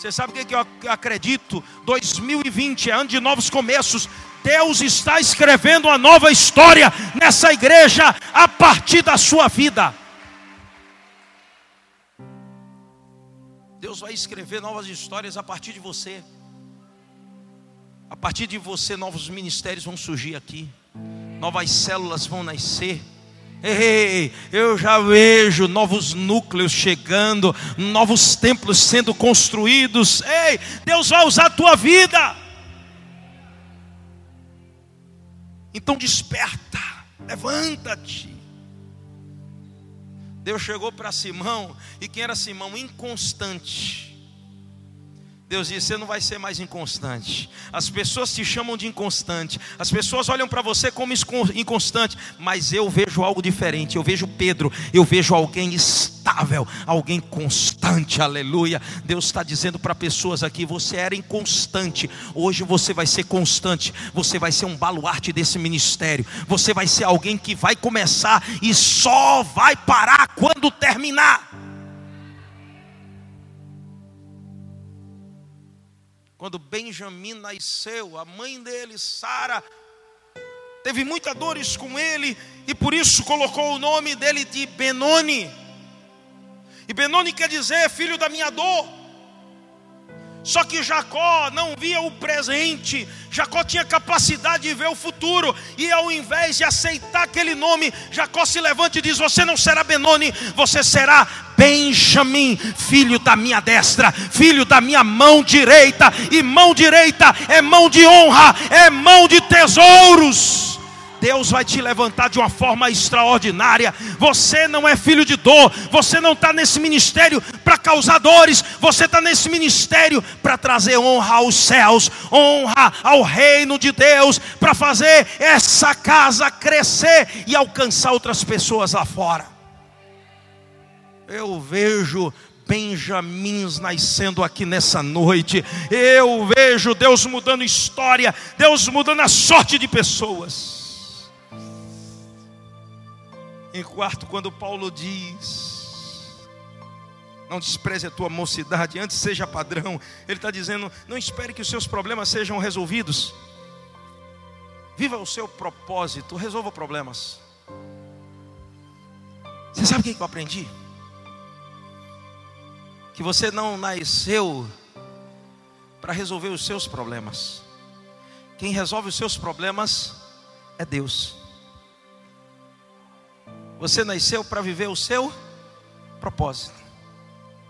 Você sabe o que eu acredito? 2020 é ano de novos começos. Deus está escrevendo uma nova história nessa igreja a partir da sua vida. Deus vai escrever novas histórias a partir de você. A partir de você, novos ministérios vão surgir aqui, novas células vão nascer. Ei, eu já vejo novos núcleos chegando, novos templos sendo construídos. Ei, Deus vai usar a tua vida. Então desperta, levanta-te. Deus chegou para Simão, e quem era Simão? Inconstante. Deus disse: Você não vai ser mais inconstante. As pessoas te chamam de inconstante. As pessoas olham para você como inconstante. Mas eu vejo algo diferente. Eu vejo Pedro. Eu vejo alguém estável. Alguém constante. Aleluia. Deus está dizendo para pessoas aqui: Você era inconstante. Hoje você vai ser constante. Você vai ser um baluarte desse ministério. Você vai ser alguém que vai começar e só vai parar quando terminar. Quando Benjamim nasceu, a mãe dele, Sara, teve muitas dores com ele e por isso colocou o nome dele de Benoni. E Benoni quer dizer filho da minha dor. Só que Jacó não via o presente, Jacó tinha capacidade de ver o futuro, e ao invés de aceitar aquele nome, Jacó se levanta e diz: Você não será Benoni, você será Benjamim, filho da minha destra, filho da minha mão direita, e mão direita é mão de honra, é mão de tesouros. Deus vai te levantar de uma forma extraordinária. Você não é filho de dor, você não está nesse ministério para causar dores, você está nesse ministério para trazer honra aos céus, honra ao reino de Deus, para fazer essa casa crescer e alcançar outras pessoas lá fora. Eu vejo benjamins nascendo aqui nessa noite. Eu vejo Deus mudando história, Deus mudando a sorte de pessoas. Em quarto, quando Paulo diz: Não despreze a tua mocidade, antes seja padrão. Ele está dizendo: Não espere que os seus problemas sejam resolvidos. Viva o seu propósito, resolva problemas. Você sabe o que eu aprendi? Que você não nasceu para resolver os seus problemas. Quem resolve os seus problemas é Deus. Você nasceu para viver o seu propósito.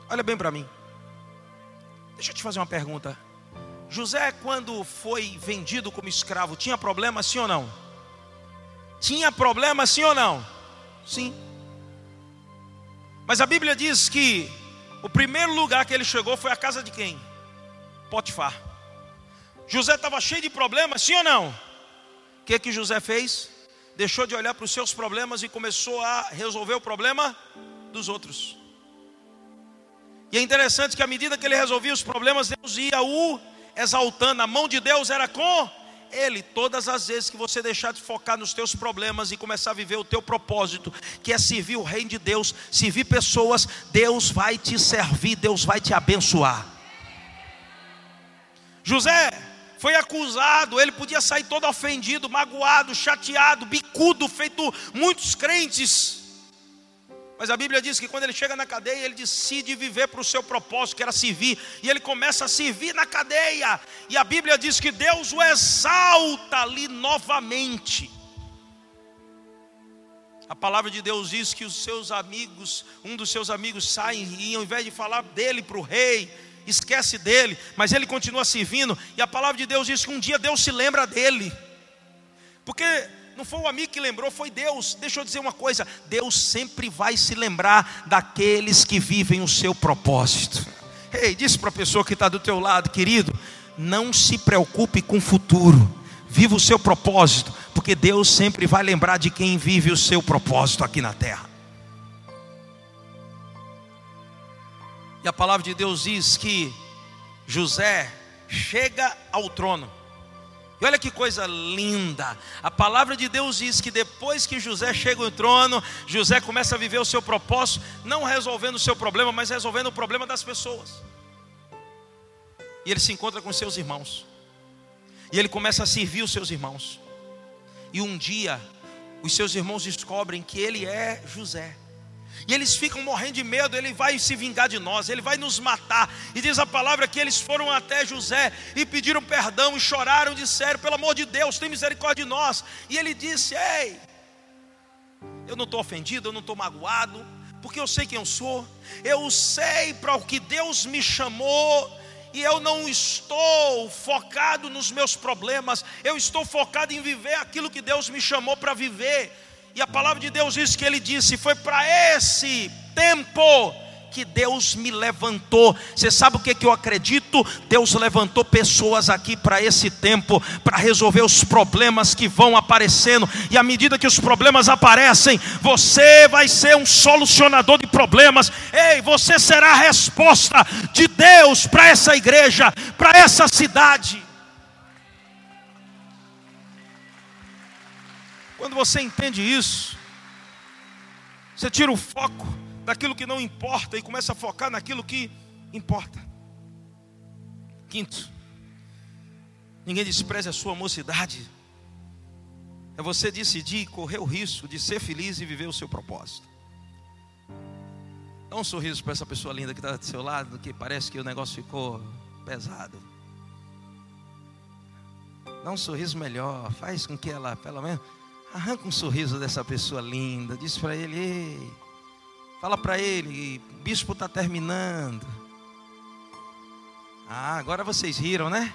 Olha bem para mim. Deixa eu te fazer uma pergunta. José, quando foi vendido como escravo, tinha problema sim ou não? Tinha problema sim ou não? Sim. Mas a Bíblia diz que o primeiro lugar que ele chegou foi a casa de quem? Potifar. José estava cheio de problemas, sim ou não? O que que José fez? Deixou de olhar para os seus problemas e começou a resolver o problema dos outros. E é interessante que à medida que ele resolvia os problemas, Deus ia o exaltando. A mão de Deus era com ele. Todas as vezes que você deixar de focar nos teus problemas e começar a viver o teu propósito, que é servir o reino de Deus, servir pessoas, Deus vai te servir, Deus vai te abençoar. José foi acusado, ele podia sair todo ofendido, magoado, chateado, bicudo, feito muitos crentes. Mas a Bíblia diz que quando ele chega na cadeia, ele decide viver para o seu propósito, que era servir, e ele começa a servir na cadeia, e a Bíblia diz que Deus o exalta ali novamente. A palavra de Deus diz que os seus amigos, um dos seus amigos sai e ao invés de falar dele para o rei, esquece dele, mas ele continua servindo, e a palavra de Deus diz que um dia Deus se lembra dele, porque não foi o amigo que lembrou, foi Deus. Deixa eu dizer uma coisa: Deus sempre vai se lembrar daqueles que vivem o seu propósito. Ei, disse para a pessoa que está do teu lado, querido, não se preocupe com o futuro, viva o seu propósito, porque Deus sempre vai lembrar de quem vive o seu propósito aqui na terra. E a palavra de Deus diz que José chega ao trono. E olha que coisa linda. A palavra de Deus diz que depois que José chega ao trono, José começa a viver o seu propósito, não resolvendo o seu problema, mas resolvendo o problema das pessoas. E ele se encontra com seus irmãos. E ele começa a servir os seus irmãos. E um dia, os seus irmãos descobrem que ele é José. E eles ficam morrendo de medo, ele vai se vingar de nós, ele vai nos matar. E diz a palavra que eles foram até José e pediram perdão e choraram, disseram: pelo amor de Deus, tem misericórdia de nós. E ele disse: Ei, eu não estou ofendido, eu não estou magoado, porque eu sei quem eu sou, eu sei para o que Deus me chamou. E eu não estou focado nos meus problemas, eu estou focado em viver aquilo que Deus me chamou para viver. E a palavra de Deus diz que ele disse: Foi para esse tempo que Deus me levantou. Você sabe o que, que eu acredito? Deus levantou pessoas aqui para esse tempo, para resolver os problemas que vão aparecendo. E à medida que os problemas aparecem, você vai ser um solucionador de problemas. Ei, você será a resposta de Deus para essa igreja, para essa cidade. Quando você entende isso, você tira o foco daquilo que não importa e começa a focar naquilo que importa. Quinto, ninguém despreze a sua mocidade. É você decidir correr o risco de ser feliz e viver o seu propósito. Dá um sorriso para essa pessoa linda que está do seu lado, que parece que o negócio ficou pesado. Dá um sorriso melhor, faz com que ela, pelo menos, arranca um sorriso dessa pessoa linda. Diz para ele, ei, fala para ele, bispo está terminando. Ah, agora vocês riram, né?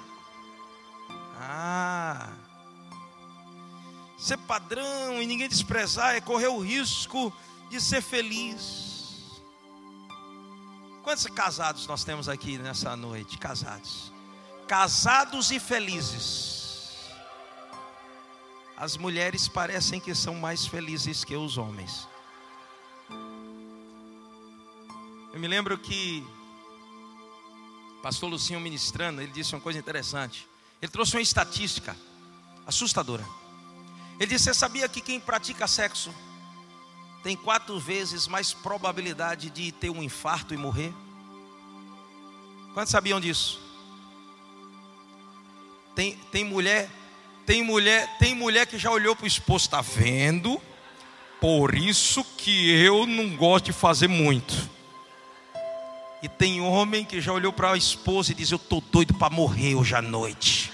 Ah. Ser padrão e ninguém desprezar é correr o risco de ser feliz. Quantos casados nós temos aqui nessa noite? Casados. Casados e felizes. As mulheres parecem que são mais felizes que os homens. Eu me lembro que pastor Lucinho ministrando, ele disse uma coisa interessante. Ele trouxe uma estatística assustadora. Ele disse: Você sabia que quem pratica sexo tem quatro vezes mais probabilidade de ter um infarto e morrer? Quantos sabiam disso? Tem, tem mulher, tem mulher, tem mulher que já olhou para o esposo, está vendo? Por isso que eu não gosto de fazer muito. E tem homem que já olhou para a esposa e diz: Eu estou doido para morrer hoje à noite.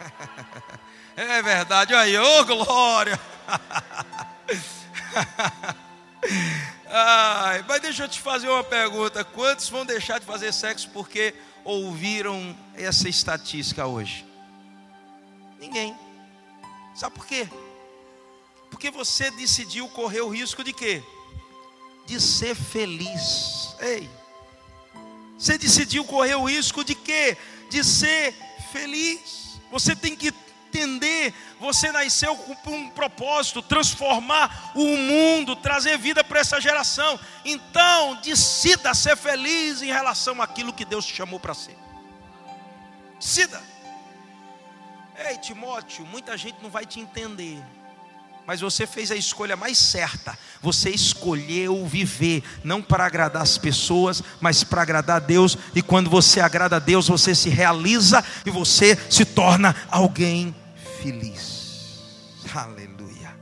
é verdade, aí, ô oh, glória. Ai, mas deixa eu te fazer uma pergunta: quantos vão deixar de fazer sexo porque ouviram essa estatística hoje? Ninguém. Sabe por quê? Porque você decidiu correr o risco de quê? De ser feliz. Ei, você decidiu correr o risco de quê? De ser feliz. Você tem que entender, você nasceu com um propósito, transformar o mundo, trazer vida para essa geração. Então, decida ser feliz em relação àquilo que Deus te chamou para ser. Decida. Ei, Timóteo, muita gente não vai te entender mas você fez a escolha mais certa. Você escolheu viver, não para agradar as pessoas, mas para agradar a Deus. E quando você agrada a Deus, você se realiza e você se torna alguém feliz. Aleluia.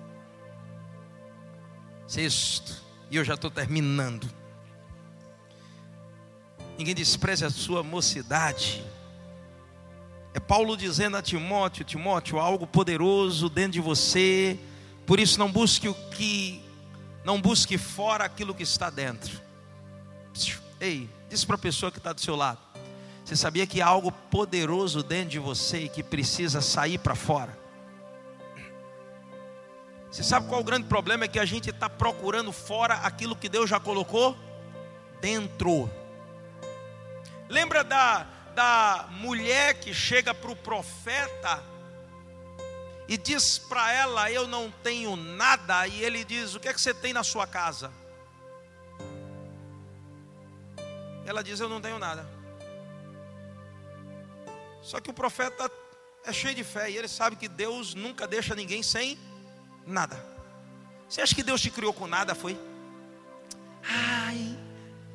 Sexto, e eu já estou terminando. Ninguém despreze a sua mocidade. É Paulo dizendo a Timóteo: Timóteo, algo poderoso dentro de você por isso não busque o que não busque fora aquilo que está dentro. Ei, diz para a pessoa que está do seu lado. Você sabia que há algo poderoso dentro de você e que precisa sair para fora? Você sabe qual o grande problema? É que a gente está procurando fora aquilo que Deus já colocou dentro. Lembra da, da mulher que chega para o profeta e diz para ela: Eu não tenho nada. E ele diz: O que é que você tem na sua casa? Ela diz: Eu não tenho nada. Só que o profeta é cheio de fé e ele sabe que Deus nunca deixa ninguém sem nada. Você acha que Deus te criou com nada? Foi? Ai,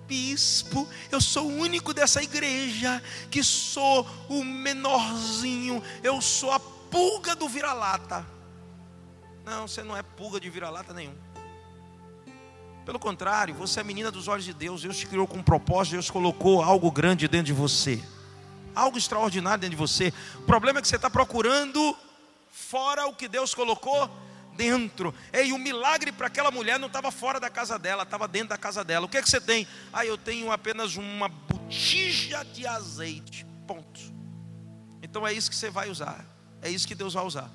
bispo, eu sou o único dessa igreja que sou o menorzinho, eu sou a pulga do vira-lata. Não, você não é pulga de vira-lata nenhum. Pelo contrário, você é menina dos olhos de Deus. Deus te criou com um propósito, Deus colocou algo grande dentro de você. Algo extraordinário dentro de você. O problema é que você está procurando fora o que Deus colocou dentro. E o milagre para aquela mulher não estava fora da casa dela, estava dentro da casa dela. O que é que você tem? Ah, eu tenho apenas uma botija de azeite. Ponto. Então é isso que você vai usar. É isso que Deus vai usar.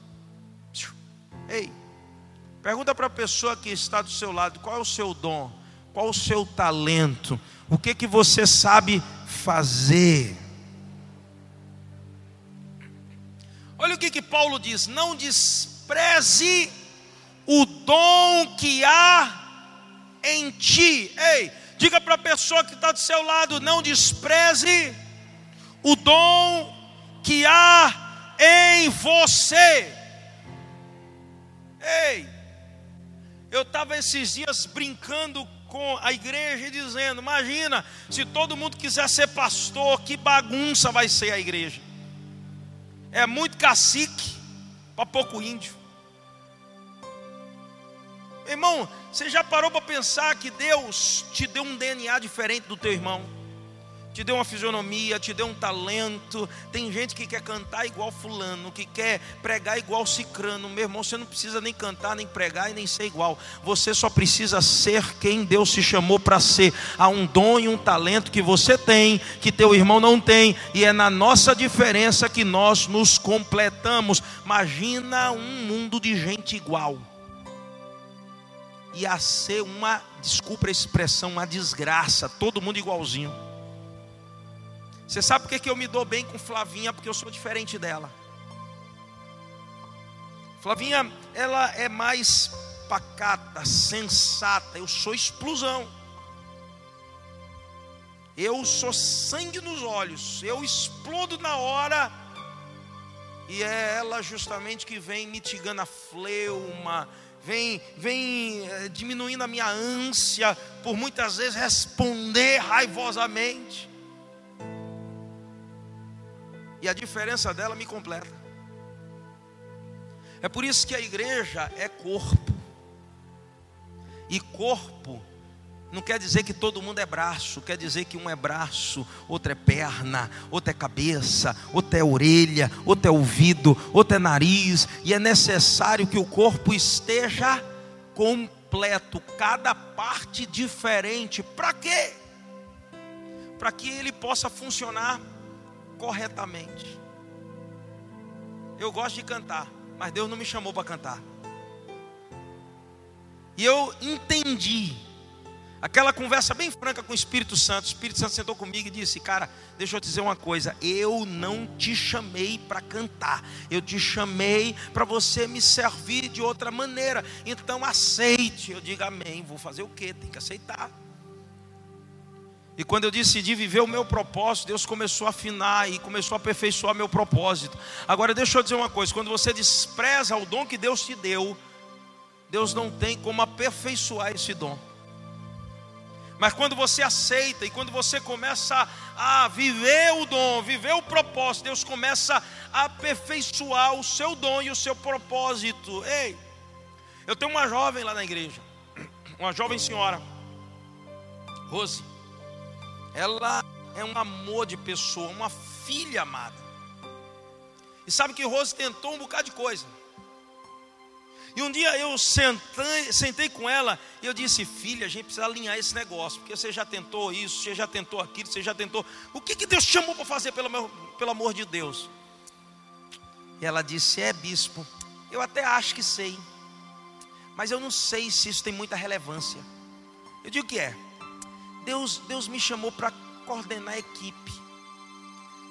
Ei, pergunta para a pessoa que está do seu lado: qual é o seu dom? Qual o seu talento? O que que você sabe fazer? Olha o que que Paulo diz: não despreze o dom que há em ti. Ei, diga para a pessoa que está do seu lado: não despreze o dom que há em você. Ei, eu estava esses dias brincando com a igreja e dizendo: imagina, se todo mundo quiser ser pastor, que bagunça vai ser a igreja. É muito cacique para pouco índio. Irmão, você já parou para pensar que Deus te deu um DNA diferente do teu irmão? te deu uma fisionomia, te deu um talento. Tem gente que quer cantar igual fulano, que quer pregar igual cicrano. Meu irmão, você não precisa nem cantar, nem pregar e nem ser igual. Você só precisa ser quem Deus se chamou para ser. Há um dom e um talento que você tem, que teu irmão não tem, e é na nossa diferença que nós nos completamos. Imagina um mundo de gente igual. Ia ser uma, desculpa a expressão, uma desgraça, todo mundo igualzinho. Você sabe por que eu me dou bem com Flavinha? Porque eu sou diferente dela. Flavinha, ela é mais pacata, sensata. Eu sou explosão. Eu sou sangue nos olhos. Eu explodo na hora. E é ela justamente que vem mitigando a fleuma, vem, vem eh, diminuindo a minha ânsia por muitas vezes responder raivosamente. E a diferença dela me completa. É por isso que a igreja é corpo. E corpo não quer dizer que todo mundo é braço, quer dizer que um é braço, outro é perna, outro é cabeça, outro é orelha, outro é ouvido, outro é nariz, e é necessário que o corpo esteja completo, cada parte diferente. Para quê? Para que ele possa funcionar corretamente. Eu gosto de cantar, mas Deus não me chamou para cantar. E eu entendi aquela conversa bem franca com o Espírito Santo. O Espírito Santo sentou comigo e disse: Cara, deixa eu te dizer uma coisa. Eu não te chamei para cantar, eu te chamei para você me servir de outra maneira. Então aceite. Eu digo amém. Vou fazer o quê? Tem que aceitar. E quando eu decidi viver o meu propósito, Deus começou a afinar e começou a aperfeiçoar meu propósito. Agora deixa eu dizer uma coisa: quando você despreza o dom que Deus te deu, Deus não tem como aperfeiçoar esse dom. Mas quando você aceita e quando você começa a viver o dom, viver o propósito, Deus começa a aperfeiçoar o seu dom e o seu propósito. Ei, eu tenho uma jovem lá na igreja, uma jovem senhora, Rose. Ela é um amor de pessoa, uma filha amada. E sabe que Rose tentou um bocado de coisa. E um dia eu sentei, sentei com ela e eu disse: Filha, a gente precisa alinhar esse negócio, porque você já tentou isso, você já tentou aquilo, você já tentou. O que, que Deus chamou para fazer, pelo, meu, pelo amor de Deus? E ela disse: É, bispo, eu até acho que sei, mas eu não sei se isso tem muita relevância. Eu digo que é. Deus, Deus me chamou para coordenar a equipe.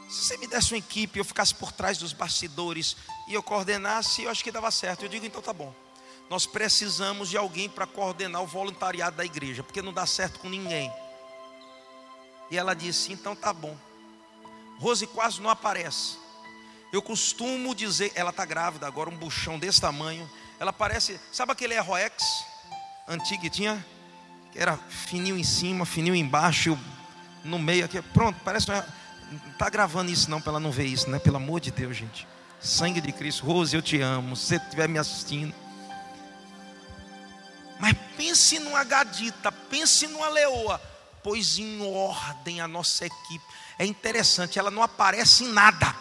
Se você me desse uma equipe, eu ficasse por trás dos bastidores e eu coordenasse, eu acho que dava certo. Eu digo, então tá bom. Nós precisamos de alguém para coordenar o voluntariado da igreja, porque não dá certo com ninguém. E ela disse: então tá bom. Rose quase não aparece. Eu costumo dizer, ela está grávida agora, um buchão desse tamanho. Ela parece, sabe aquele Erroex antigo que tinha? era fininho em cima, fininho embaixo, no meio aqui. Pronto, parece. Não está gravando isso não, para ela não ver isso, né? Pelo amor de Deus, gente. Sangue de Cristo. Rose, eu te amo. Se você estiver me assistindo. Mas pense numa gadita, pense numa leoa. Pois em ordem a nossa equipe. É interessante, ela não aparece em nada.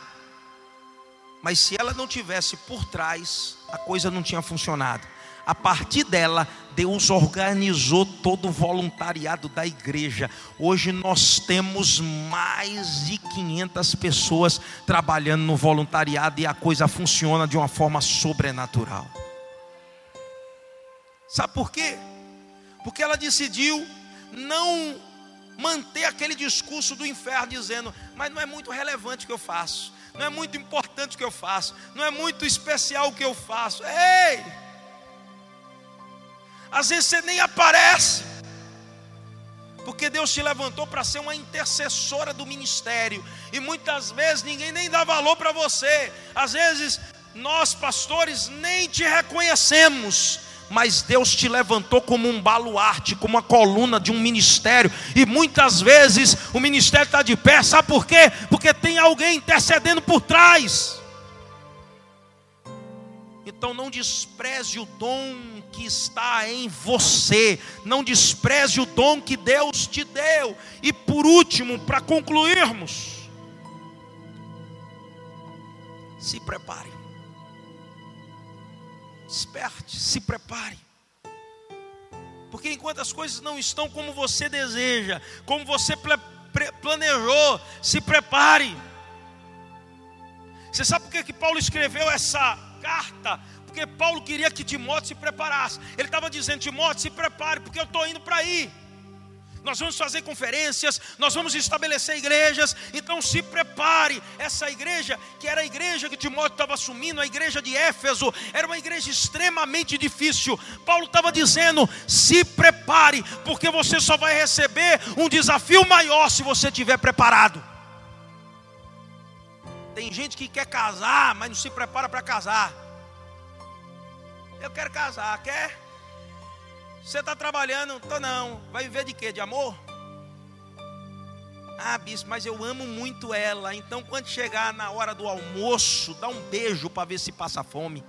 Mas se ela não tivesse por trás, a coisa não tinha funcionado a partir dela, Deus organizou todo o voluntariado da igreja. Hoje nós temos mais de 500 pessoas trabalhando no voluntariado e a coisa funciona de uma forma sobrenatural. Sabe por quê? Porque ela decidiu não manter aquele discurso do inferno dizendo: "Mas não é muito relevante o que eu faço, não é muito importante o que eu faço, não é muito especial o que eu faço". Ei! Às vezes você nem aparece. Porque Deus te levantou para ser uma intercessora do ministério. E muitas vezes ninguém nem dá valor para você. Às vezes nós, pastores, nem te reconhecemos. Mas Deus te levantou como um baluarte, como uma coluna de um ministério. E muitas vezes o ministério está de pé. Sabe por quê? Porque tem alguém intercedendo por trás. Então não despreze o dom que está em você. Não despreze o dom que Deus te deu. E por último, para concluirmos, se prepare. Desperte, se prepare. Porque enquanto as coisas não estão como você deseja, como você planejou, se prepare. Você sabe por que, que Paulo escreveu essa carta? Porque Paulo queria que Timóteo se preparasse. Ele estava dizendo: Timóteo, se prepare, porque eu estou indo para aí nós vamos fazer conferências, nós vamos estabelecer igrejas, então se prepare. Essa igreja, que era a igreja que Timóteo estava assumindo, a igreja de Éfeso, era uma igreja extremamente difícil. Paulo estava dizendo: se prepare, porque você só vai receber um desafio maior se você estiver preparado. Tem gente que quer casar, mas não se prepara para casar. Eu quero casar, quer? Você está trabalhando? Tô não. Vai viver de quê? De amor? Ah, bispo, mas eu amo muito ela. Então, quando chegar na hora do almoço, dá um beijo para ver se passa fome.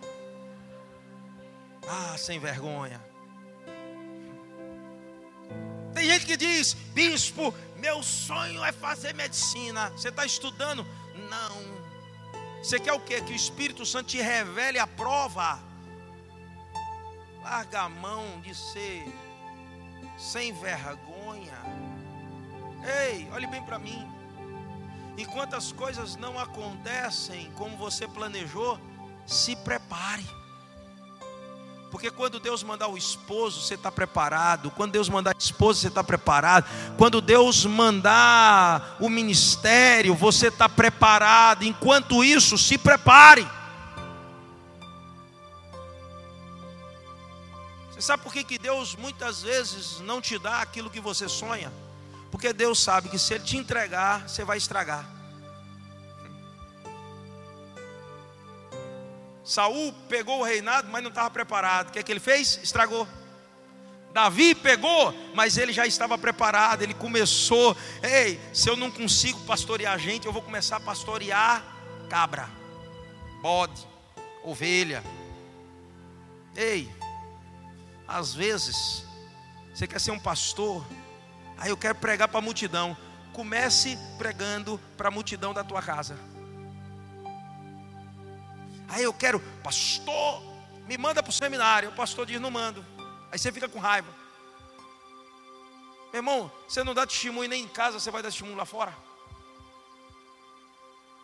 Ah, sem vergonha. Tem gente que diz, bispo, meu sonho é fazer medicina. Você está estudando? Não. Você quer o quê? Que o Espírito Santo te revele a prova. Larga a mão de ser sem vergonha. Ei, olhe bem para mim. Enquanto as coisas não acontecem como você planejou, se prepare. Porque quando Deus mandar o esposo, você está preparado. Quando Deus mandar a esposa, você está preparado. Quando Deus mandar o ministério, você está preparado. Enquanto isso, se prepare. Você sabe por que, que Deus muitas vezes não te dá aquilo que você sonha? Porque Deus sabe que se Ele te entregar, você vai estragar. Saul pegou o reinado, mas não estava preparado. O que é que ele fez? Estragou. Davi pegou, mas ele já estava preparado. Ele começou. Ei, se eu não consigo pastorear gente, eu vou começar a pastorear cabra, bode, ovelha. Ei, às vezes, você quer ser um pastor, aí eu quero pregar para a multidão. Comece pregando para a multidão da tua casa. Aí eu quero, pastor, me manda para o seminário. O pastor diz: não mando. Aí você fica com raiva. Meu irmão, você não dá testemunho nem em casa, você vai dar testemunho lá fora.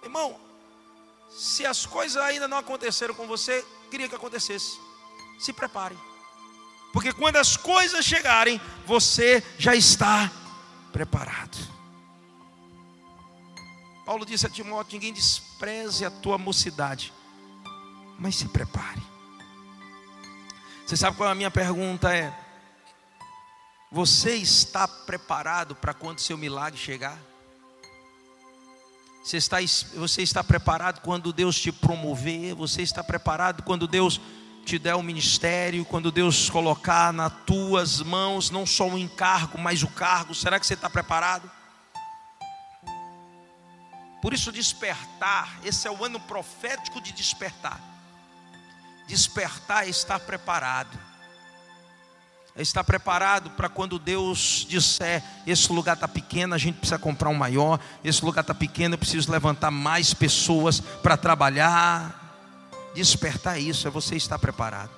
Irmão, se as coisas ainda não aconteceram com você, queria que acontecesse. Se prepare. Porque quando as coisas chegarem, você já está preparado. Paulo disse a Timóteo: ninguém despreze a tua mocidade, mas se prepare. Você sabe qual é a minha pergunta? É: você está preparado para quando seu milagre chegar? Você está, você está preparado quando Deus te promover? Você está preparado quando Deus te der um ministério, quando Deus colocar nas tuas mãos não só o encargo, mas o cargo, será que você está preparado? Por isso, despertar, esse é o ano profético de despertar. Despertar é estar preparado. É estar preparado para quando Deus disser: esse lugar está pequeno, a gente precisa comprar um maior. Esse lugar está pequeno, eu preciso levantar mais pessoas para trabalhar despertar isso, é você estar preparado.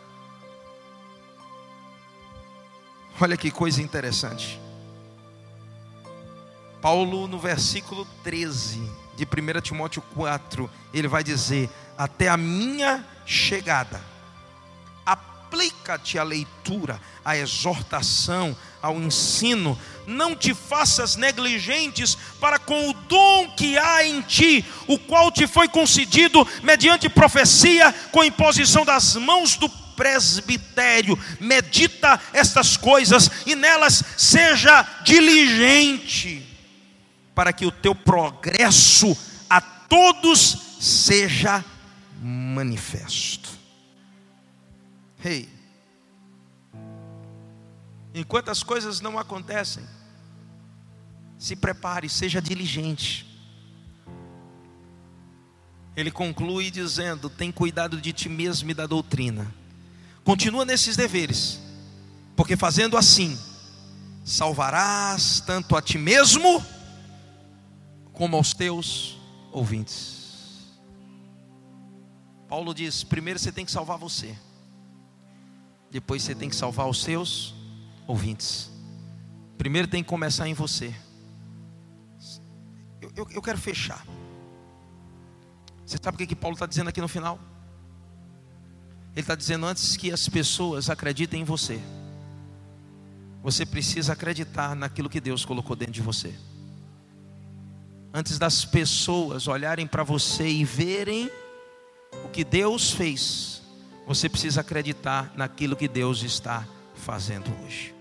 Olha que coisa interessante. Paulo, no versículo 13 de 1 Timóteo 4, ele vai dizer: Até a minha chegada, aplica-te a leitura, a exortação, ao ensino, não te faças negligentes para com o dom que há em ti, o qual te foi concedido mediante profecia, com imposição das mãos do presbitério. Medita estas coisas e nelas seja diligente, para que o teu progresso a todos seja manifesto. Hey, Enquanto as coisas não acontecem, se prepare, seja diligente. Ele conclui dizendo: tem cuidado de ti mesmo e da doutrina. Continua nesses deveres, porque fazendo assim, salvarás tanto a ti mesmo, como aos teus ouvintes. Paulo diz: primeiro você tem que salvar você, depois você tem que salvar os seus ouvintes. Primeiro tem que começar em você. Eu, eu, eu quero fechar. Você sabe o que, que Paulo está dizendo aqui no final? Ele está dizendo antes que as pessoas acreditem em você. Você precisa acreditar naquilo que Deus colocou dentro de você. Antes das pessoas olharem para você e verem o que Deus fez, você precisa acreditar naquilo que Deus está fazendo hoje.